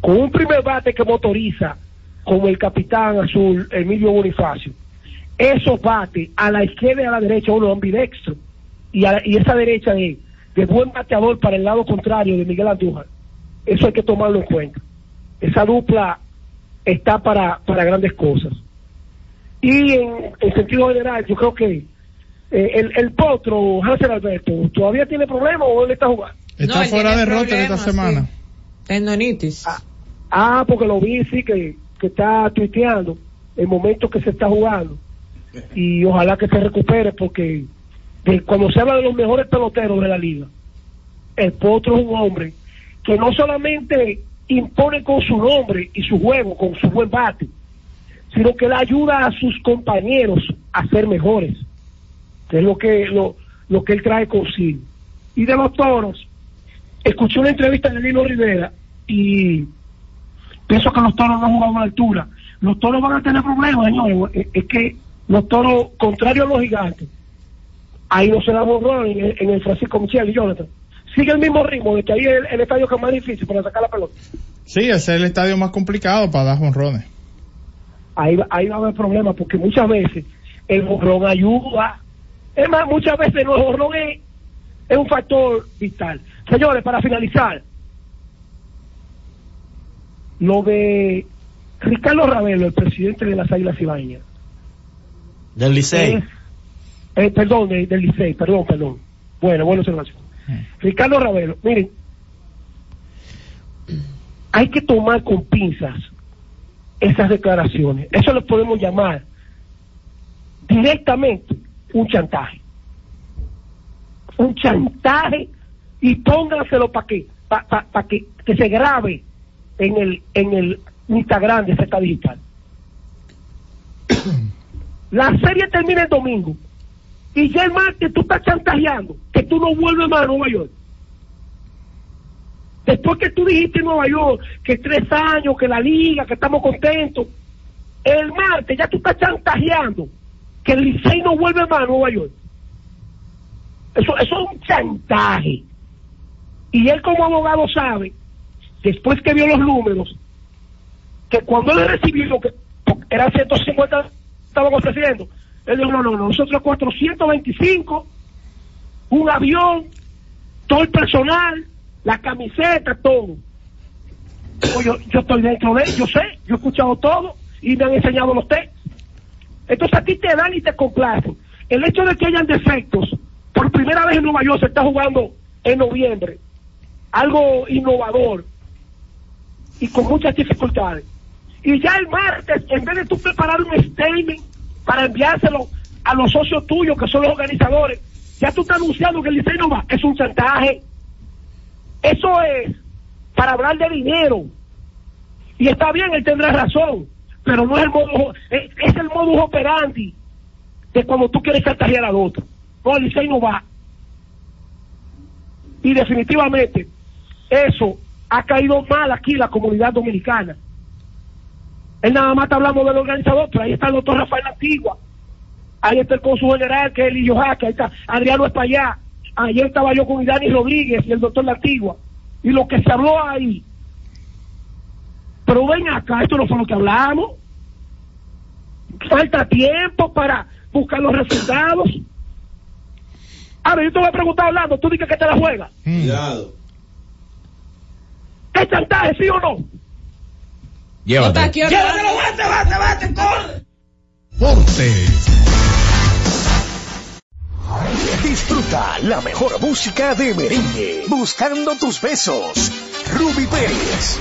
Con un primer bate que motoriza, como el capitán azul Emilio Bonifacio, esos bates a la izquierda y a la derecha, uno ambidextro, y, y esa derecha de, de buen bateador para el lado contrario de Miguel Andújar, eso hay que tomarlo en cuenta. Esa dupla está para, para grandes cosas. Y en, en sentido general, yo creo que eh, el, el potro, Hansel Alberto, ¿todavía tiene problemas o él está jugando? Está No, fuera de roster esta semana. Tendonitis. Ah, porque lo vi, sí, que, que está tuiteando el momento que se está jugando. Y ojalá que se recupere, porque de- cuando se habla de los mejores peloteros de la liga, el Potro es un hombre que no solamente impone con su nombre y su juego, con su buen bate, sino que le ayuda a sus compañeros a ser mejores, que es lo que, lo, lo que él trae consigo. Y de los toros, escuché una entrevista de Lino Rivera y pienso que los toros no jugado a la altura. Los toros van a tener problemas, señores. Es, que los toros, contrario a los gigantes, ahí no se da borrón en, el- en el Francisco Michel y Jonathan. Sigue el mismo ritmo de que ahí es el, el estadio que es más difícil para sacar la pelota. Sí, ese es el estadio más complicado para dar jonrones. Ahí, ahí va a haber problemas porque muchas veces el borrón ayuda. Es más, muchas veces no, el borrón es, es un factor vital. Señores, para finalizar, lo de Ricardo Ravelo, el presidente de las Águilas Ibañas, Del Licey. eh, perdón, de- del Licey, perdón, perdón. Bueno, buena observación. Ricardo Ravelo, miren, hay que tomar con pinzas esas declaraciones. Eso lo podemos llamar directamente un chantaje. Un chantaje y pónganselo para que, para que, que se grabe en el, en el Instagram de Z Digital. [coughs] La serie termina el domingo y ya el martes tú estás chantajeando que tú no vuelves más a Nueva York. Después que tú dijiste en Nueva York que tres años, que la liga, que estamos contentos, el martes ya tú estás chantajeando que el Licey no vuelve más a Nueva York. Eso, eso es un chantaje. Y él como abogado sabe, después que vio los números, que cuando él recibió lo que eran 150 estaban ofreciendo, él dijo, no, no, no, nosotros 425, un avión, todo el personal, la camiseta, todo. Pues yo, yo estoy dentro de él, yo sé, yo he escuchado todo y me han enseñado los textos. Entonces a ti te dan y te complacen. El hecho de que hayan defectos, por primera vez en Nueva York se está jugando en noviembre, algo innovador y con muchas dificultades. Y ya el martes, en vez de tú preparar un statement para enviárselo a los socios tuyos, que son los organizadores, ya tú estás anunciando que el no va. Es un chantaje. Eso es para hablar de dinero. Y está bien, él tendrá razón, pero no es el modo, es, el modus operandi de cuando tú quieres chantajear al otro. No, el Licey no va. Y definitivamente, eso ha caído mal aquí la comunidad dominicana. Él nada más está hablando del organizador, pero ahí está el doctor Rafael Antigua, ahí está el consul general que es Elillo Jaque, ahí está Adriano Espallá, ayer estaba yo con Dani Rodríguez y el doctor Antigua, y lo que se habló ahí. Pero ven acá, esto no fue lo que hablamos. Falta tiempo para buscar los resultados. Ahora, yo te voy a preguntar hablando, tú dices que te la juegas. Cuidado. ¿Es chantaje, sí o no? Llévate. Llévatelo, vete, vete, vete, corre. Disfruta la mejor música de merengue. Buscando tus besos. Ruby Pérez.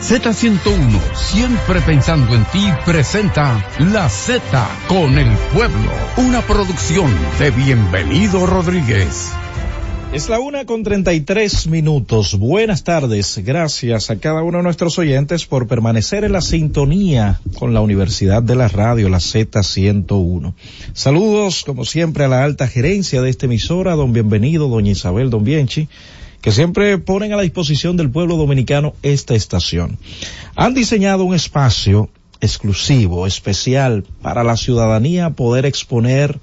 Z101, siempre pensando en ti, presenta La Z con el pueblo, una producción de Bienvenido Rodríguez. Es la una con treinta y tres minutos. Buenas tardes. Gracias a cada uno de nuestros oyentes por permanecer en la sintonía con la Universidad de la Radio, la Z101. Saludos, como siempre, a la alta gerencia de esta emisora, don Bienvenido, doña Isabel, don Bienchi, que siempre ponen a la disposición del pueblo dominicano esta estación. Han diseñado un espacio exclusivo, especial para la ciudadanía poder exponer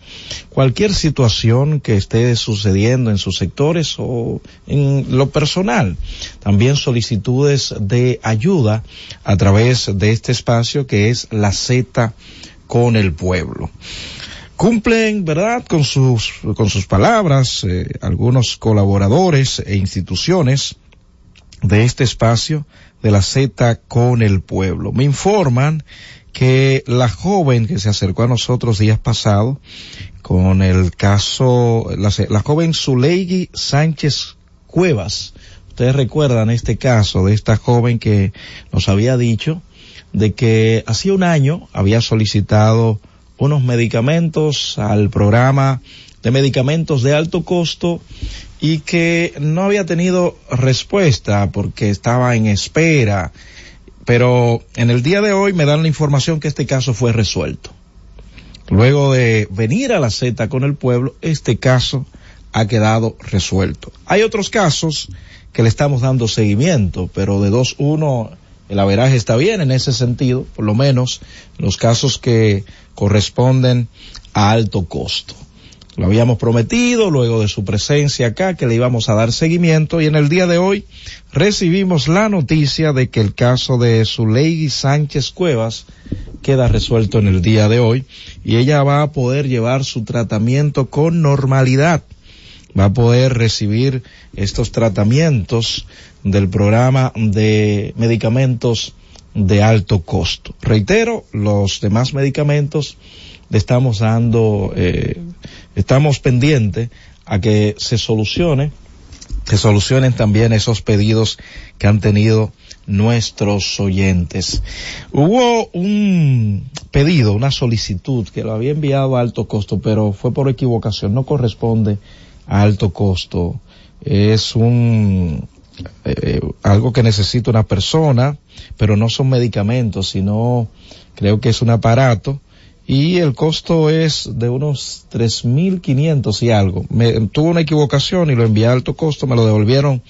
cualquier situación que esté sucediendo en sus sectores o en lo personal. También solicitudes de ayuda a través de este espacio que es la Z con el pueblo. Cumplen, ¿verdad?, con sus, con sus palabras, eh, algunos colaboradores e instituciones de este espacio de la Z con el pueblo. Me informan que la joven que se acercó a nosotros días pasados con el caso, la, la joven Zuleigi Sánchez Cuevas, ustedes recuerdan este caso de esta joven que nos había dicho de que hacía un año había solicitado unos medicamentos al programa de medicamentos de alto costo y que no había tenido respuesta porque estaba en espera. Pero en el día de hoy me dan la información que este caso fue resuelto. Luego de venir a la Z con el pueblo, este caso ha quedado resuelto. Hay otros casos que le estamos dando seguimiento, pero de 2-1 el averaje está bien en ese sentido, por lo menos los casos que corresponden a alto costo. Lo habíamos prometido luego de su presencia acá que le íbamos a dar seguimiento y en el día de hoy recibimos la noticia de que el caso de Zuleigi Sánchez Cuevas queda resuelto en el día de hoy y ella va a poder llevar su tratamiento con normalidad. Va a poder recibir estos tratamientos del programa de medicamentos de alto costo. Reitero, los demás medicamentos le estamos dando, eh, estamos pendientes a que se solucione, se solucionen también esos pedidos que han tenido nuestros oyentes. Hubo un pedido, una solicitud que lo había enviado a alto costo, pero fue por equivocación, no corresponde a alto costo. Es un, eh, algo que necesita una persona, pero no son medicamentos, sino creo que es un aparato y el costo es de unos 3.500 y algo. Me, tuve una equivocación y lo envié a alto costo, me lo devolvieron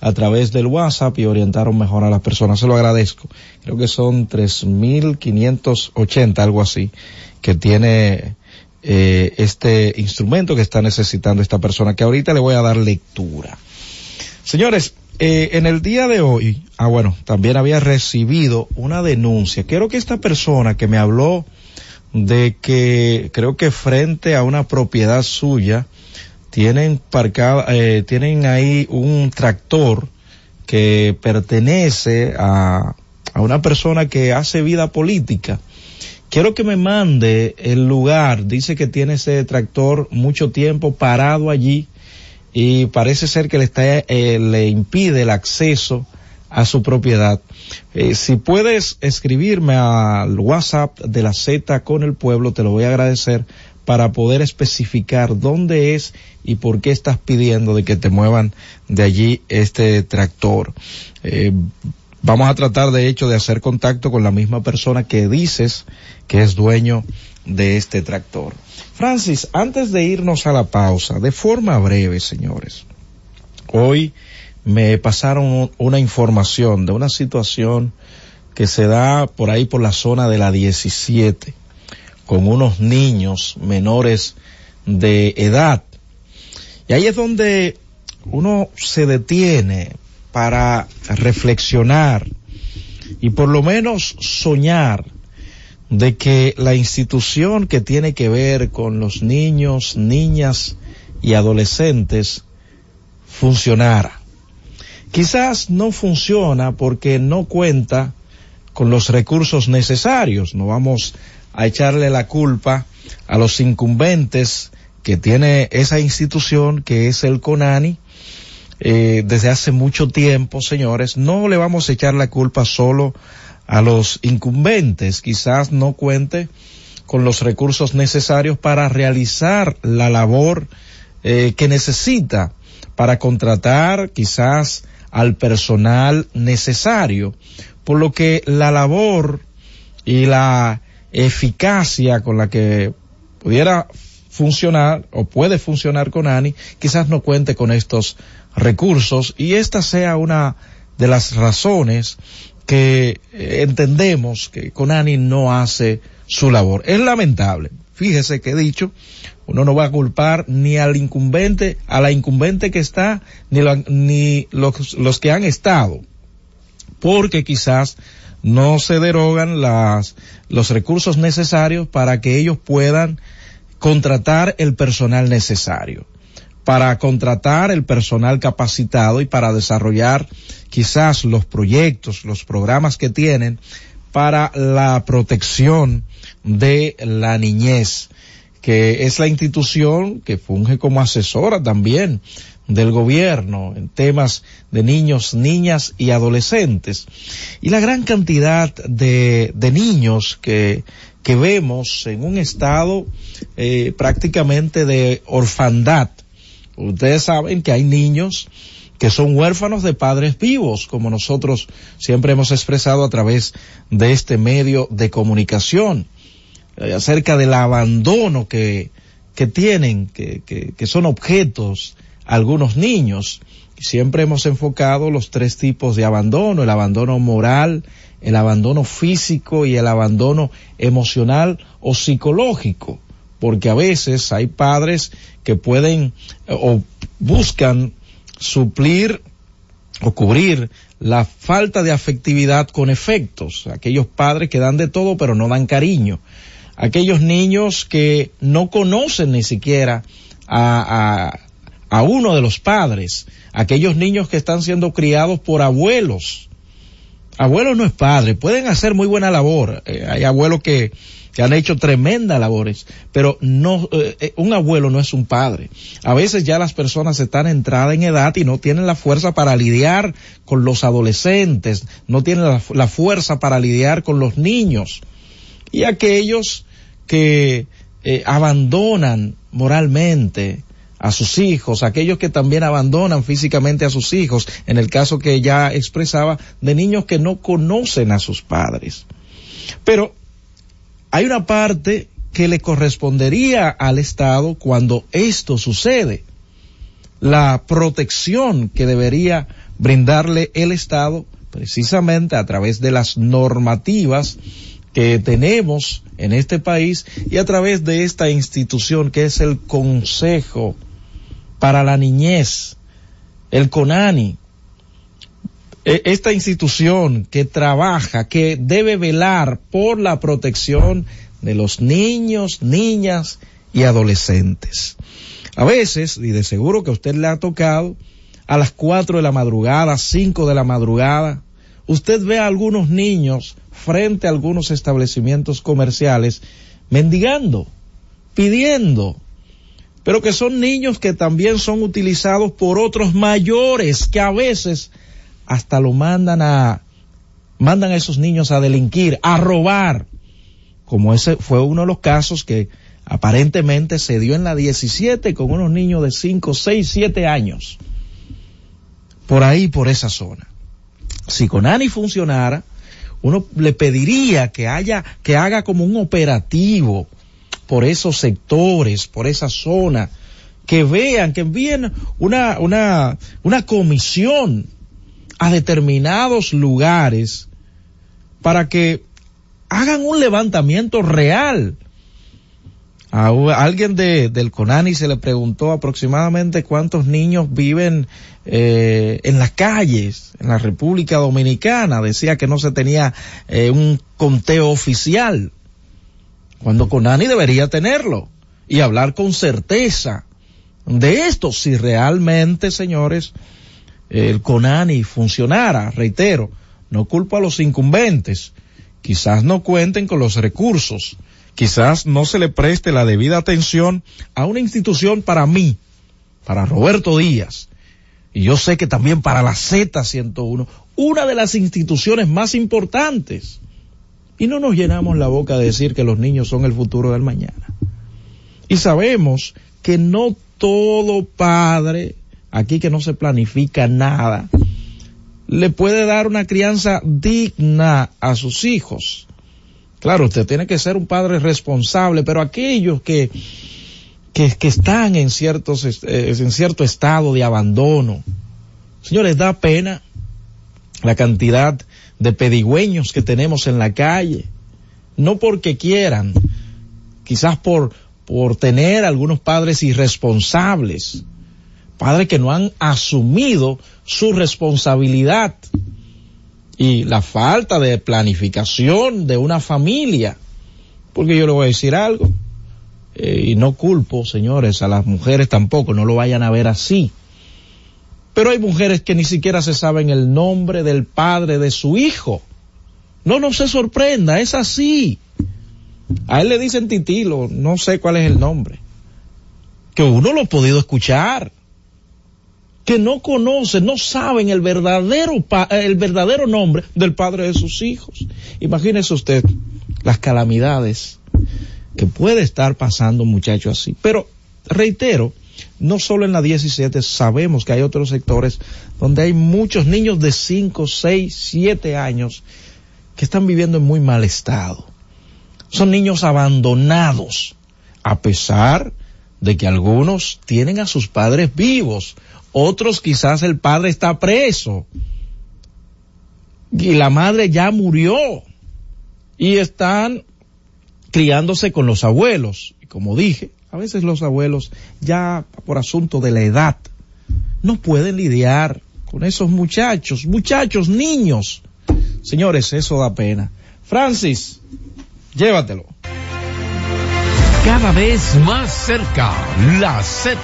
a través del WhatsApp y orientaron mejor a las personas. Se lo agradezco. Creo que son 3.580, algo así, que tiene eh, este instrumento que está necesitando esta persona, que ahorita le voy a dar lectura. Señores, eh, en el día de hoy, ah bueno, también había recibido una denuncia. Quiero que esta persona que me habló de que creo que frente a una propiedad suya tienen parcada, eh, tienen ahí un tractor que pertenece a, a una persona que hace vida política. Quiero que me mande el lugar. Dice que tiene ese tractor mucho tiempo parado allí y parece ser que le está, eh, le impide el acceso a su propiedad. Eh, si puedes escribirme al WhatsApp de la Z con el pueblo, te lo voy a agradecer para poder especificar dónde es y por qué estás pidiendo de que te muevan de allí este tractor. Eh, vamos a tratar de hecho de hacer contacto con la misma persona que dices que es dueño de este tractor. Francis, antes de irnos a la pausa, de forma breve, señores, hoy me pasaron una información de una situación que se da por ahí por la zona de la 17 con unos niños menores de edad. Y ahí es donde uno se detiene para reflexionar y por lo menos soñar de que la institución que tiene que ver con los niños, niñas y adolescentes funcionara. Quizás no funciona porque no cuenta con los recursos necesarios. No vamos a echarle la culpa a los incumbentes que tiene esa institución que es el CONANI eh, desde hace mucho tiempo, señores. No le vamos a echar la culpa solo los incumbentes. Quizás no cuente con los recursos necesarios para realizar la labor eh, que necesita para contratar quizás al personal necesario, por lo que la labor y la eficacia con la que pudiera funcionar o puede funcionar con ANI, quizás no cuente con estos recursos y esta sea una de las razones que eh, entendemos que Conani no hace su labor. Es lamentable. Fíjese que he dicho, uno no va a culpar ni al incumbente, a la incumbente que está, ni, la- ni los, los que han estado, porque quizás no se derogan las, los recursos necesarios para que ellos puedan contratar el personal necesario, para contratar el personal capacitado y para desarrollar quizás los proyectos, los programas que tienen para la protección de la niñez, que es la institución que funge como asesora también del gobierno en temas de niños, niñas y adolescentes. Y la gran cantidad de, niños que, que vemos en un estado eh, prácticamente de orfandad. Ustedes saben que hay niños que son huérfanos de padres vivos, como nosotros siempre hemos expresado a través de este medio de comunicación, eh, acerca del abandono que, que tienen, que, que, que son objetos algunos niños. Siempre hemos enfocado los tres tipos de abandono, el abandono moral, el abandono físico y el abandono emocional o psicológico, porque a veces hay padres que pueden eh, o buscan suplir o cubrir la falta de afectividad con efectos, aquellos padres que dan de todo pero no dan cariño, aquellos niños que no conocen ni siquiera a, a, uno de los padres, aquellos niños que están siendo criados por abuelos. Abuelos no es padre, pueden hacer muy buena labor, eh, hay abuelos que, que han hecho tremendas labores, pero no, eh, un abuelo no es un padre. A veces ya las personas están entradas en edad y no tienen la fuerza para lidiar con los adolescentes, no tienen la, la fuerza para lidiar con los niños. Y aquellos que eh, abandonan moralmente a sus hijos, aquellos que también abandonan físicamente a sus hijos, en el caso que ya expresaba, de niños que no conocen a sus padres. Pero hay una parte que le correspondería al Estado cuando esto sucede. La protección que debería brindarle el Estado precisamente a través de las normativas que tenemos en este país y a través de esta institución que es el Consejo para la Niñez, el CONANI, esta institución que trabaja, que debe velar por la protección de los niños, niñas y adolescentes. A veces, y de seguro que a usted le ha tocado, a las cuatro de la madrugada, cinco de la madrugada, usted ve a algunos niños frente a algunos establecimientos comerciales mendigando, pidiendo, pero que son niños que también son utilizados por otros mayores que a veces hasta lo mandan a, mandan a esos niños a delinquir, a robar, como ese fue uno de los casos que aparentemente se dio en la 17 con unos niños de 5, 6, 7 años, por ahí, por esa zona. Si Conani funcionara, uno le pediría que haya, que haga como un operativo por esos sectores, por esa zona, que vean, que envíen una, una, una comisión a determinados lugares para que hagan un levantamiento real. A, alguien de, del Conani se le preguntó aproximadamente cuántos niños viven eh, en las calles en la República Dominicana. Decía que no se tenía eh, un conteo oficial, cuando Conani debería tenerlo y hablar con certeza de esto si realmente, señores, el CONANI funcionara, reitero, no culpo a los incumbentes, quizás no cuenten con los recursos, quizás no se le preste la debida atención a una institución para mí, para Roberto Díaz, y yo sé que también para la Z101, una de las instituciones más importantes. Y no nos llenamos la boca de decir que los niños son el futuro del mañana. Y sabemos que no todo padre aquí que no se planifica nada, le puede dar una crianza digna a sus hijos. Claro, usted tiene que ser un padre responsable, pero aquellos que, que, están en ciertos, eh, en cierto estado de abandono, señores, da pena la cantidad de pedigüeños que tenemos en la calle, no porque quieran, quizás por, por tener algunos padres irresponsables, padres que no han asumido su responsabilidad y la falta de planificación de una familia. Porque yo le voy a decir algo, eh, y no culpo, señores, a las mujeres tampoco, no lo vayan a ver así. Pero hay mujeres que ni siquiera se saben el nombre del padre de su hijo. No, no se sorprenda, es así. A él le dicen titilo, no sé cuál es el nombre. Que uno lo ha podido escuchar que no conocen, no saben el verdadero, el verdadero nombre del padre de sus hijos. Imagínese usted las calamidades que puede estar pasando un muchacho así. Pero reitero, no solo en la 17, sabemos que hay otros sectores donde hay muchos niños de 5, 6, 7 años que están viviendo en muy mal estado. Son niños abandonados, a pesar de que algunos tienen a sus padres vivos otros quizás el padre está preso y la madre ya murió y están criándose con los abuelos. Y como dije, a veces los abuelos ya por asunto de la edad no pueden lidiar con esos muchachos, muchachos, niños. Señores, eso da pena. Francis, llévatelo. Cada vez más cerca, la Z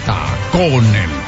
con el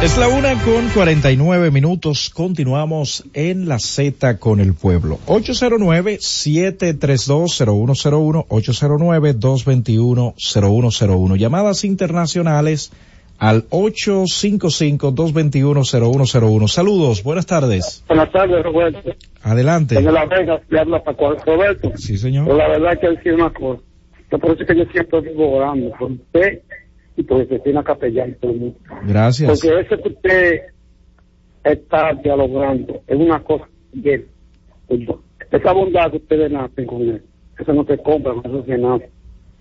Es la una con 49 minutos. Continuamos en la Z con el pueblo. 809-732-0101, 809-221-0101. Llamadas internacionales al 855-221-0101. Saludos, buenas tardes. Buenas tardes, Roberto. Adelante. En la Vega le habla Paco Roberto. Sí, señor. Pero la verdad es que decir una cosa. Que por eso es que yo siempre vivo orando por usted y Capellán mundo. Gracias. Porque eso que usted está dialogando es una cosa bien. Esa bondad que ustedes nacen con él, eso no te compra, no eso se nace.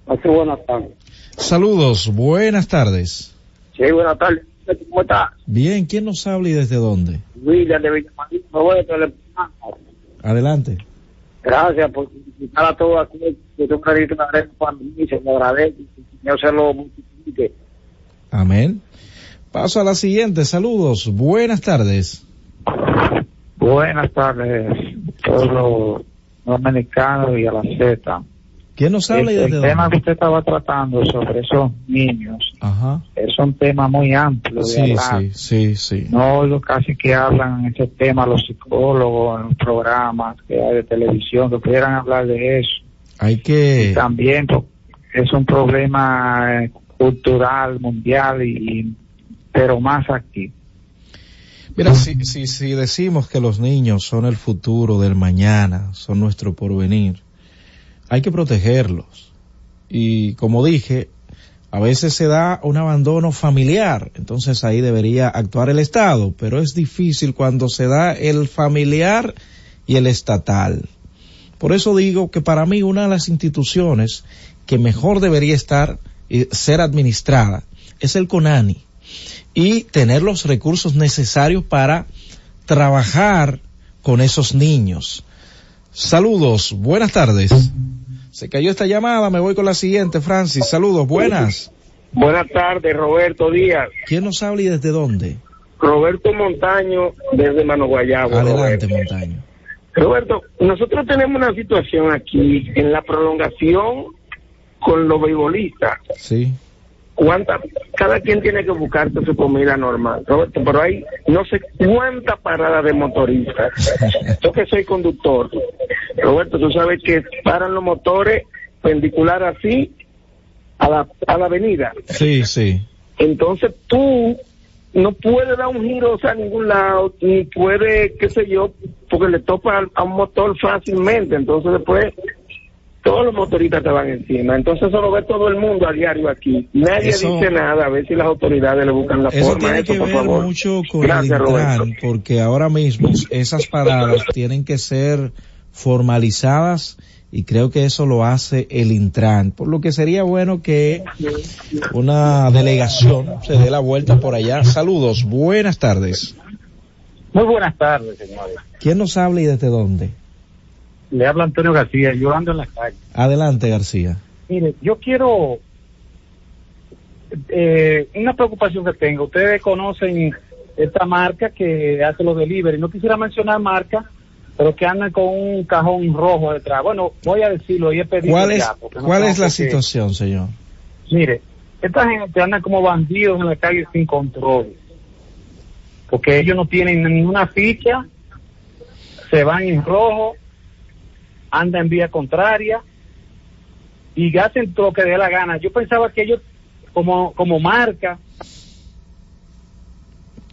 Hace buenas tardes. Saludos, buenas tardes. Sí, buenas tardes. ¿Cómo está? Bien, ¿quién nos habla y desde dónde? William de Villamarín, Roberto, le- Adelante. Gracias por invitar a todos aquí. Yo una vez para mí, se que el Señor se lo Amén. Paso a la siguiente. Saludos, buenas tardes. Buenas tardes, pueblo dominicano y a la Z. ¿Quién nos habla y el, desde el dónde? tema que usted estaba tratando sobre esos niños Ajá. es un tema muy amplio Sí, sí, sí, sí. No lo casi que hablan en ese tema los psicólogos en los programas que hay de televisión que pudieran hablar de eso. Hay que... Y también pues, es un problema cultural mundial y pero más aquí. Mira, si, si, si decimos que los niños son el futuro del mañana, son nuestro porvenir, hay que protegerlos. Y como dije, a veces se da un abandono familiar, entonces ahí debería actuar el Estado, pero es difícil cuando se da el familiar y el estatal. Por eso digo que para mí una de las instituciones que mejor debería estar ser administrada es el CONANI y tener los recursos necesarios para trabajar con esos niños. Saludos, buenas tardes. Se cayó esta llamada, me voy con la siguiente, Francis. Saludos, buenas. Buenas tardes, Roberto Díaz. ¿Quién nos habla y desde dónde? Roberto Montaño, desde Mano Guayabo. Adelante, Roberto. Montaño. Roberto, nosotros tenemos una situación aquí en la prolongación con los beisbolistas. Sí. cuánta, cada quien tiene que buscarse su comida normal, Roberto, pero hay no sé cuánta parada de motoristas. [laughs] Yo que soy conductor, Roberto, tú sabes que paran los motores pendicular así a la, a la avenida. Sí, sí. Entonces tú no puedes dar un giro o sea, a ningún lado, ni puede, qué sé yo, porque le topa a un motor fácilmente. Entonces después todos los motoristas te van encima. Entonces eso lo ve todo el mundo a diario aquí. Nadie Eso- dice nada, a ver si las autoridades le buscan la Eso forma. tiene Eso, que por ver favor. mucho con Gracias, el. Intran, porque ahora mismo esas paradas tienen que ser formalizadas y creo que eso lo hace el Intran, por lo que sería bueno que una delegación se dé la vuelta por allá. Saludos, buenas tardes. Muy buenas tardes, señores. ¿Quién nos habla y desde dónde? Le habla Antonio García, yo ando en la calle. Adelante, García. Mire, yo quiero eh, una preocupación que tengo. Ustedes conocen esta marca que hace los delivery. No quisiera mencionar marca, pero que andan con un cajón rojo detrás. Bueno, voy a decirlo y he pedido ¿Cuál es, ya, porque no cuál tengo es la situación, señor? Mire, esta gente anda como bandidos en la calle sin control. Porque ellos no tienen ninguna ficha, se van en rojo, andan en vía contraria y hacen lo que dé la gana. Yo pensaba que ellos como, como marca.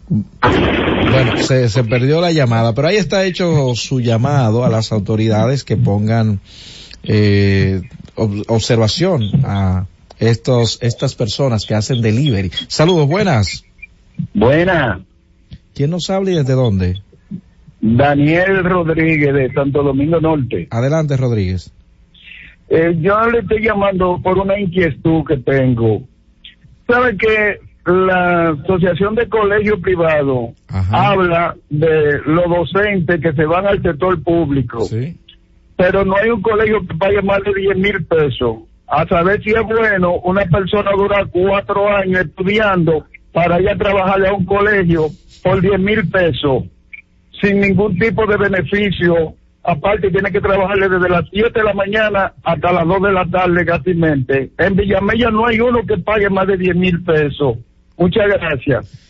Bueno, se, se perdió la llamada, pero ahí está hecho su llamado a las autoridades que pongan eh, ob- observación a estos estas personas que hacen delivery. Saludos, buenas. Buenas. ¿Quién nos habla y desde dónde? Daniel Rodríguez de Santo Domingo Norte. Adelante, Rodríguez. Eh, yo le estoy llamando por una inquietud que tengo. ¿Sabe que la Asociación de Colegios Privados habla de los docentes que se van al sector público? Pero no hay un colegio que pague más de 10 mil pesos. A saber si es bueno una persona dura cuatro años estudiando para ir a trabajarle a un colegio por 10 mil pesos sin ningún tipo de beneficio. Aparte tiene que trabajarle desde las 7 de la mañana hasta las 2 de la tarde casi mente. En Villamella no hay uno que pague más de 10 mil pesos. Muchas gracias.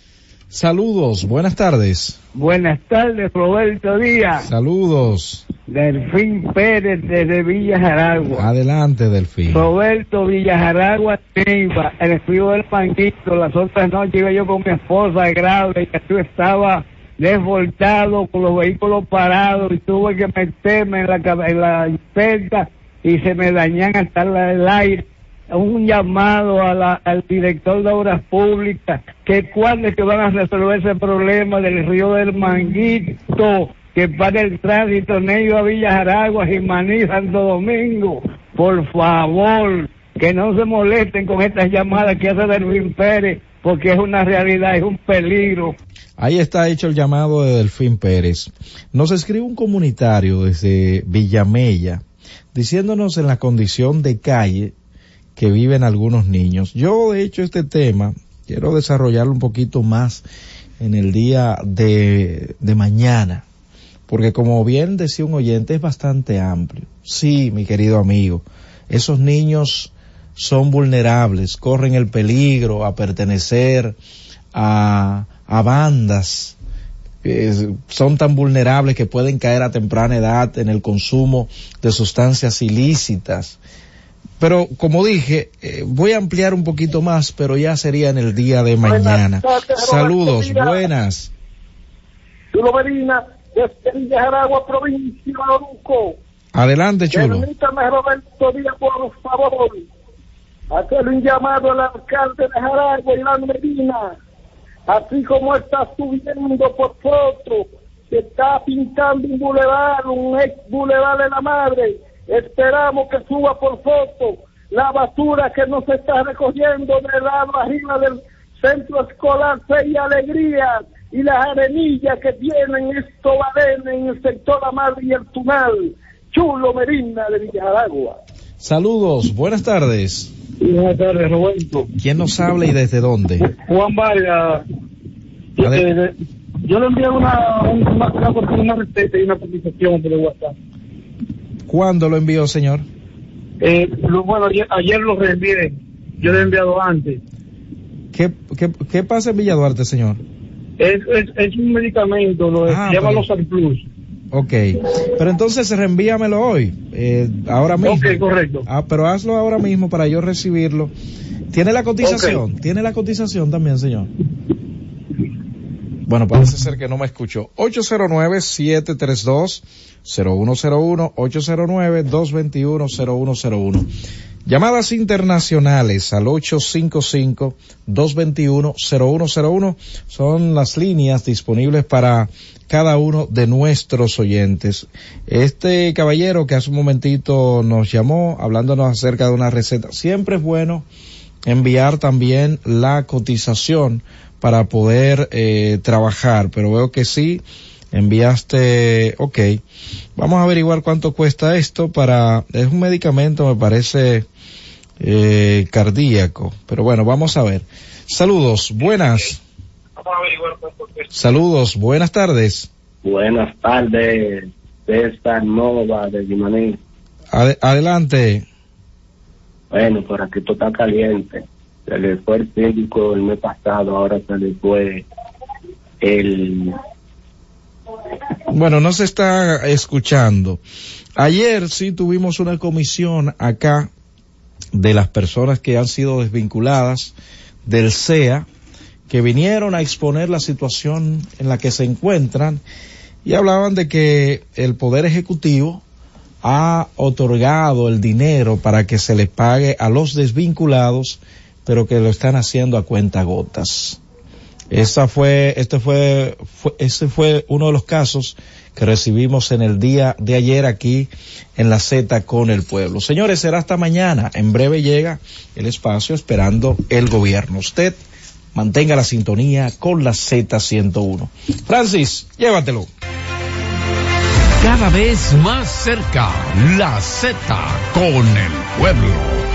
Saludos, buenas tardes. Buenas tardes, Roberto Díaz. Saludos. Delfín Pérez desde Villa Jaragua. Adelante, Delfín. Roberto Villa Jaragua Neiva, el frío del panquito. Las otras noches iba yo con mi esposa grave y que tú estaba desvoltado con los vehículos parados y tuve que meterme en la, en la y se me dañan hasta el aire. Un llamado a la- al director de obras públicas que cuándo es que van a resolver ese problema del río del Manguito que para el tránsito Neiva Villa Jaragua, Jimaní, Santo Domingo. Por favor, que no se molesten con estas llamadas que hace Delfín Pérez porque es una realidad, es un peligro. Ahí está hecho el llamado de Delfín Pérez. Nos escribe un comunitario desde Villamella diciéndonos en la condición de calle que viven algunos niños. Yo, de hecho, este tema quiero desarrollarlo un poquito más en el día de, de mañana, porque como bien decía un oyente, es bastante amplio. Sí, mi querido amigo, esos niños son vulnerables, corren el peligro a pertenecer a, a bandas, eh, son tan vulnerables que pueden caer a temprana edad en el consumo de sustancias ilícitas. Pero como dije, eh, voy a ampliar un poquito más, pero ya sería en el día de mañana. Saludos, buenas. Desde provincia de. Adelante, chulo. Permítame, Roberto Díaz, por favor, hacerle un llamado al alcalde de Jaragua, Iván Medina, así como está subiendo por foto, que está pintando un bulevar, un ex bulevar de la madre, esperamos que suba por foto la basura que no se está recogiendo del lado arriba del centro escolar Fe y Alegría y las arenillas que tienen estos badenes en el sector La Madre y el Tunal. Chulo Medina de Villaragua. Saludos, buenas tardes. Buenas tardes, Roberto. ¿Quién nos habla y desde dónde? Juan Vargas. Eh, yo le envié una, una, una, una receta y una cotización por el WhatsApp. ¿Cuándo lo envió, señor? Eh, lo- bueno, ayer, ayer lo reenvié. Yo lo he enviado antes. ¿Qué, qué, qué pasa en Villa Duarte, señor? Es, es, es un medicamento, lo Ah, llama pues. Losar Plus. Ok, pero entonces reenvíamelo hoy, eh, ahora mismo. Ok, correcto. Ah, pero hazlo ahora mismo para yo recibirlo. ¿Tiene la cotización? ¿Tiene la cotización también, señor? Bueno, parece ser que no me escuchó. 809-732-0101, 809-221-0101. Llamadas internacionales al 855-221-0101 son las líneas disponibles para cada uno de nuestros oyentes. Este caballero que hace un momentito nos llamó hablándonos acerca de una receta, siempre es bueno enviar también la cotización para poder eh, trabajar, pero veo que sí enviaste, ok, vamos a averiguar cuánto cuesta esto para, es un medicamento me parece eh, cardíaco, pero bueno, vamos a ver. Saludos, buenas. Saludos, buenas tardes. Buenas tardes, César Nova de Guimaní. Ade- adelante. Bueno, por aquí todo está caliente. Se le fue el síndico el mes pasado, ahora se le fue el... Bueno, no se está escuchando. Ayer sí tuvimos una comisión acá de las personas que han sido desvinculadas del CEA, que vinieron a exponer la situación en la que se encuentran y hablaban de que el Poder Ejecutivo ha otorgado el dinero para que se le pague a los desvinculados, pero que lo están haciendo a cuenta gotas. Esa fue, este fue, fue, ese fue uno de los casos que recibimos en el día de ayer aquí en la Z con el pueblo. Señores, será hasta mañana. En breve llega el espacio esperando el gobierno. Usted mantenga la sintonía con la Z101. Francis, llévatelo. Cada vez más cerca, la Z con el pueblo.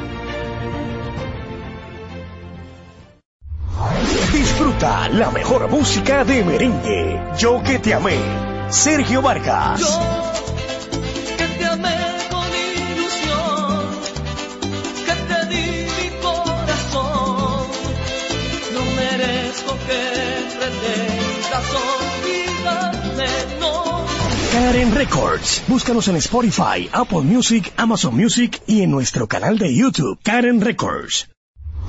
Disfruta la mejor música de merengue. Yo que te amé. Sergio Vargas. Que te amé con ilusión, que te di mi corazón. No merezco que pretendas olvidarme, no. Karen Records. Búscanos en Spotify, Apple Music, Amazon Music y en nuestro canal de YouTube, Karen Records.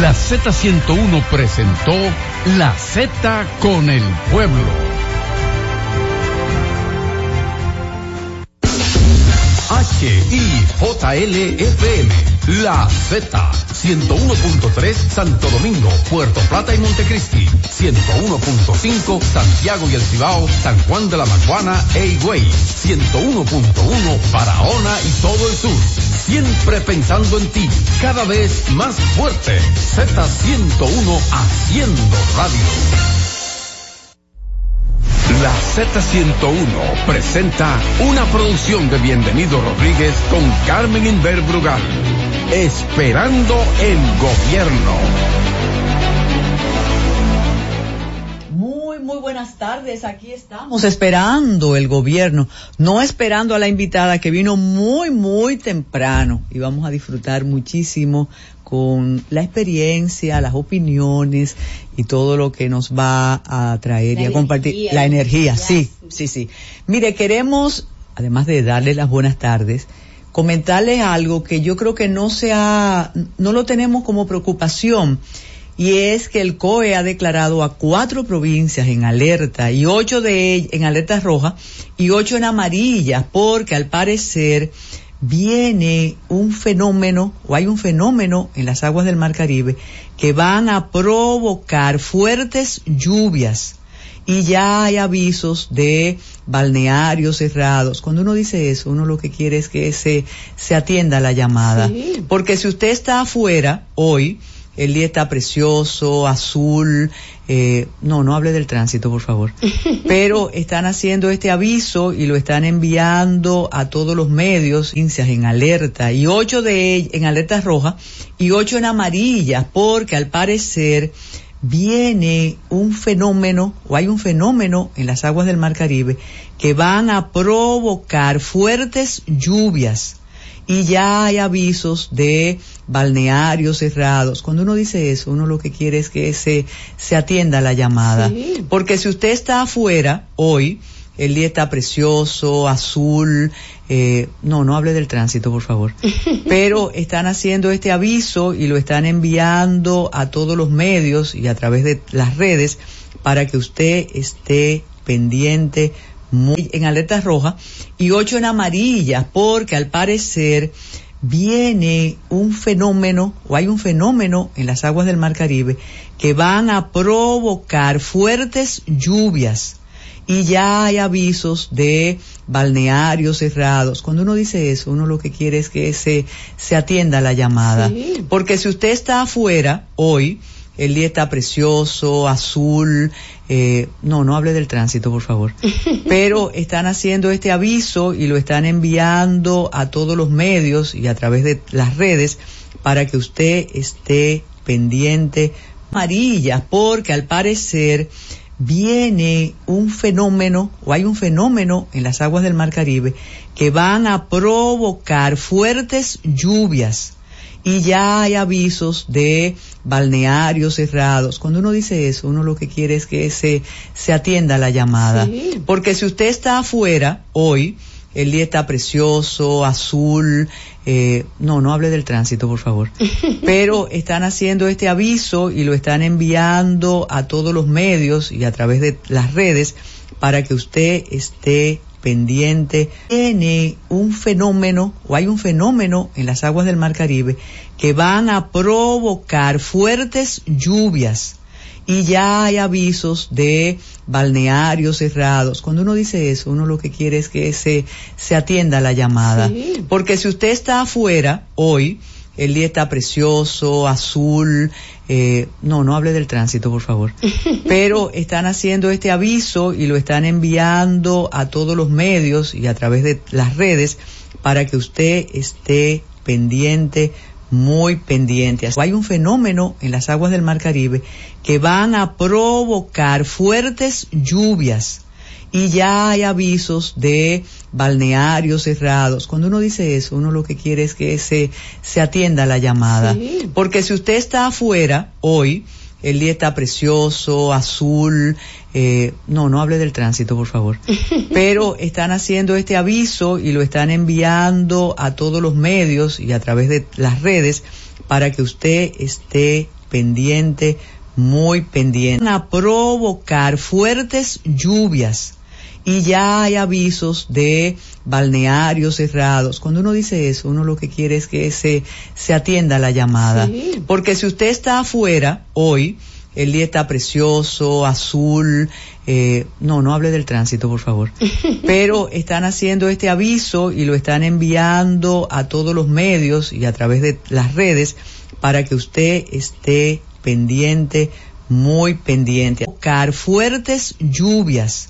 La Z101 presentó La Z con el pueblo. HIJLFM, La Z, 101.3 Santo Domingo, Puerto Plata y Montecristi, 101.5 Santiago y El Cibao, San Juan de la Maguana e Higüey, 101.1 Barahona y todo el sur. Siempre pensando en ti, cada vez más fuerte. Z101 haciendo radio. La Z101 presenta una producción de Bienvenido Rodríguez con Carmen Inver Brugal. Esperando el gobierno. Muy, muy buenas tardes. Aquí estamos esperando el gobierno, no esperando a la invitada que vino muy, muy temprano y vamos a disfrutar muchísimo con la experiencia, las opiniones y todo lo que nos va a traer La y a compartir. energía, La energía, sí, sí, sí. Mire, queremos, además de darle las buenas tardes, comentarles algo que yo creo que no se ha, no lo tenemos como preocupación. Y es que el COE ha declarado a cuatro provincias en alerta y ocho de ellas en alerta roja y ocho en amarilla porque al parecer viene un fenómeno o hay un fenómeno en las aguas del Mar Caribe que van a provocar fuertes lluvias y ya hay avisos de balnearios cerrados. Cuando uno dice eso, uno lo que quiere es que se, se atienda a la llamada. Sí. Porque si usted está afuera hoy, el día está precioso, azul, eh, no, no hable del tránsito, por favor. [laughs] Pero están haciendo este aviso y lo están enviando a todos los medios, en alerta, y ocho de en alerta roja y ocho en amarilla, porque al parecer viene un fenómeno o hay un fenómeno en las aguas del Mar Caribe que van a provocar fuertes lluvias y ya hay avisos de balnearios cerrados. Cuando uno dice eso, uno lo que quiere es que se, se atienda a la llamada. Sí. Porque si usted está afuera hoy, el día está precioso, azul, eh, no, no hable del tránsito, por favor. [laughs] Pero están haciendo este aviso y lo están enviando a todos los medios y a través de las redes para que usted esté pendiente muy en alerta roja y ocho en amarilla porque al parecer viene un fenómeno o hay un fenómeno en las aguas del Mar Caribe que van a provocar fuertes lluvias y ya hay avisos de balnearios cerrados. Cuando uno dice eso, uno lo que quiere es que se, se atienda la llamada. Sí. Porque si usted está afuera hoy, el día está precioso, azul, eh, no, no hable del tránsito, por favor. [laughs] Pero están haciendo este aviso y lo están enviando a todos los medios y a través de las redes para que usted esté pendiente amarillas porque al parecer viene un fenómeno o hay un fenómeno en las aguas del Mar Caribe que van a provocar fuertes lluvias y ya hay avisos de balnearios cerrados. Cuando uno dice eso, uno lo que quiere es que se, se atienda la llamada. Sí. Porque si usted está afuera hoy, el día está precioso, azul, eh, no, no hable del tránsito, por favor. [laughs] Pero están haciendo este aviso y lo están enviando a todos los medios y a través de las redes para que usted esté pendiente. Tiene un fenómeno o hay un fenómeno en las aguas del Mar Caribe que van a provocar fuertes lluvias y ya hay avisos de balnearios cerrados. Cuando uno dice eso, uno lo que quiere es que se, se atienda la llamada. Sí. Porque si usted está afuera hoy, el día está precioso, azul, eh, no, no hable del tránsito, por favor. [laughs] Pero están haciendo este aviso y lo están enviando a todos los medios y a través de las redes para que usted esté pendiente, muy pendiente. Hay un fenómeno en las aguas del Mar Caribe que van a provocar fuertes lluvias y ya hay avisos de balnearios cerrados. Cuando uno dice eso, uno lo que quiere es que se, se atienda la llamada. Sí. Porque si usted está afuera hoy, el día está precioso, azul, eh, no, no hable del tránsito, por favor. [laughs] Pero están haciendo este aviso y lo están enviando a todos los medios y a través de las redes para que usted esté pendiente, muy pendiente. Van a provocar fuertes lluvias y ya hay avisos de balnearios cerrados. Cuando uno dice eso, uno lo que quiere es que se, se atienda la llamada. Sí. Porque si usted está afuera hoy, el día está precioso, azul, eh, no, no hable del tránsito, por favor. [laughs] Pero están haciendo este aviso y lo están enviando a todos los medios y a través de las redes para que usted esté pendiente, muy pendiente. Provocar fuertes lluvias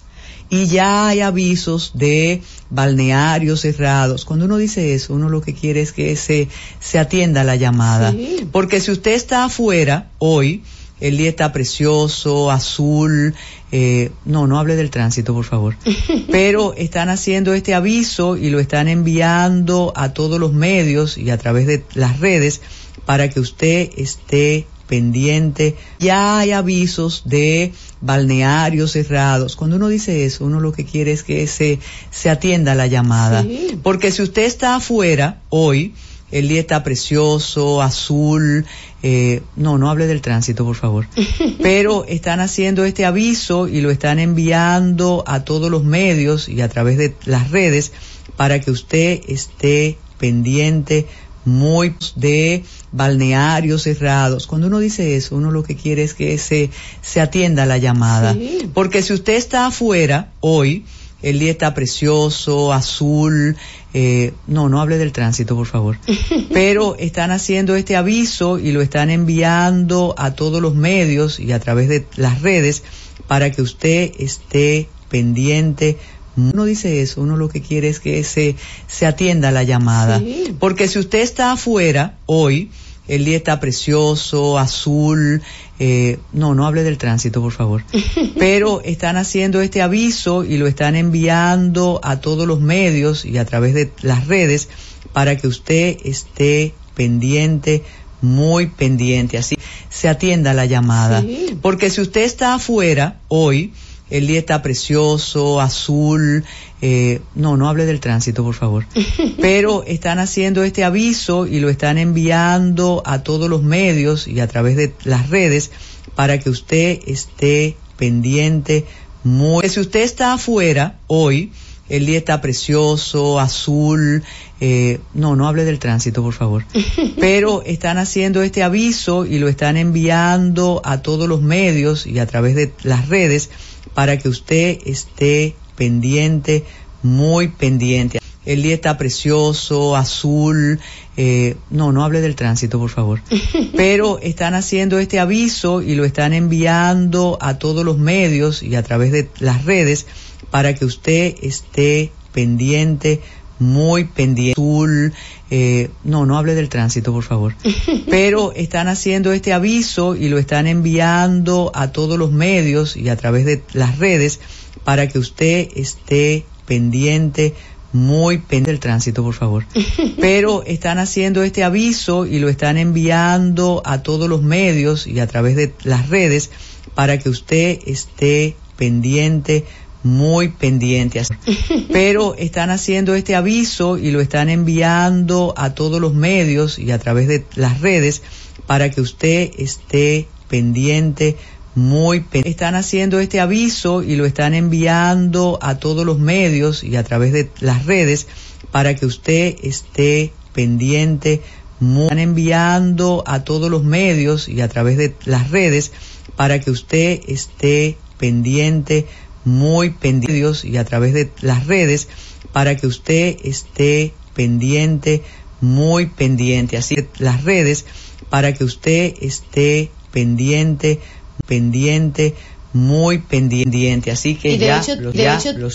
y ya hay avisos de balnearios cerrados. Cuando uno dice eso, uno lo que quiere es que se, se atienda la llamada. Sí. Porque si usted está afuera hoy, el día está precioso, azul, eh, no, no hable del tránsito, por favor. [laughs] Pero están haciendo este aviso y lo están enviando a todos los medios y a través de las redes para que usted esté pendiente. Ya hay avisos de balnearios cerrados. Cuando uno dice eso, uno lo que quiere es que se, se atienda la llamada. Sí. Porque si usted está afuera hoy, el día está precioso, azul, eh, no, no hable del tránsito, por favor. [laughs] Pero están haciendo este aviso y lo están enviando a todos los medios y a través de las redes para que usted esté pendiente muy de balnearios cerrados. Cuando uno dice eso, uno lo que quiere es que se, se atienda la llamada. Sí. Porque si usted está afuera hoy, el día está precioso, azul, eh, no, no hable del tránsito, por favor. [laughs] Pero están haciendo este aviso y lo están enviando a todos los medios y a través de las redes para que usted esté pendiente. Uno dice eso, uno lo que quiere es que se, se atienda la llamada. Sí. Porque si usted está afuera hoy, el día está precioso, azul, eh, no, no hable del tránsito, por favor. [laughs] Pero están haciendo este aviso y lo están enviando a todos los medios y a través de las redes para que usted esté pendiente, muy pendiente, así se atienda la llamada. Sí. Porque si usted está afuera hoy, el día está precioso, azul, eh, no, no hable del tránsito, por favor. [laughs] Pero están haciendo este aviso y lo están enviando a todos los medios y a través de las redes para que usted esté pendiente, muy... Si usted está afuera hoy, el día está precioso, azul, eh, no, no hable del tránsito, por favor. [laughs] Pero están haciendo este aviso y lo están enviando a todos los medios y a través de las redes para que usted esté pendiente, muy pendiente. El día está precioso, azul, eh, no, no hable del tránsito, por favor. [laughs] Pero están haciendo este aviso y lo están enviando a todos los medios y a través de las redes para que usted esté pendiente, muy pendiente. Azul, eh, no, no hable del tránsito, por favor. [laughs] Pero están haciendo este aviso y lo están enviando a todos los medios y a través de las redes para que usted esté pendiente, muy pendiente del tránsito, por favor. [laughs] Pero están haciendo este aviso y lo están enviando a todos los medios y a través de las redes para que usted esté pendiente, muy pendiente. así. [laughs] Pero están haciendo este aviso y lo están enviando a todos los medios y a través de las redes para que usted esté pendiente, muy pendiente. Están haciendo este aviso y lo están enviando a todos los medios y a través de las redes para que usted esté pendiente, muy están enviando a todos los medios y a través de las redes para que usted esté pendiente, muy pendiente y a través de las redes para que usted esté pendiente, muy pendiente, así las redes para que usted esté pendiente, pendiente, muy pendiente, así que ya, hecho- lo- de ya hecho- lo sabe.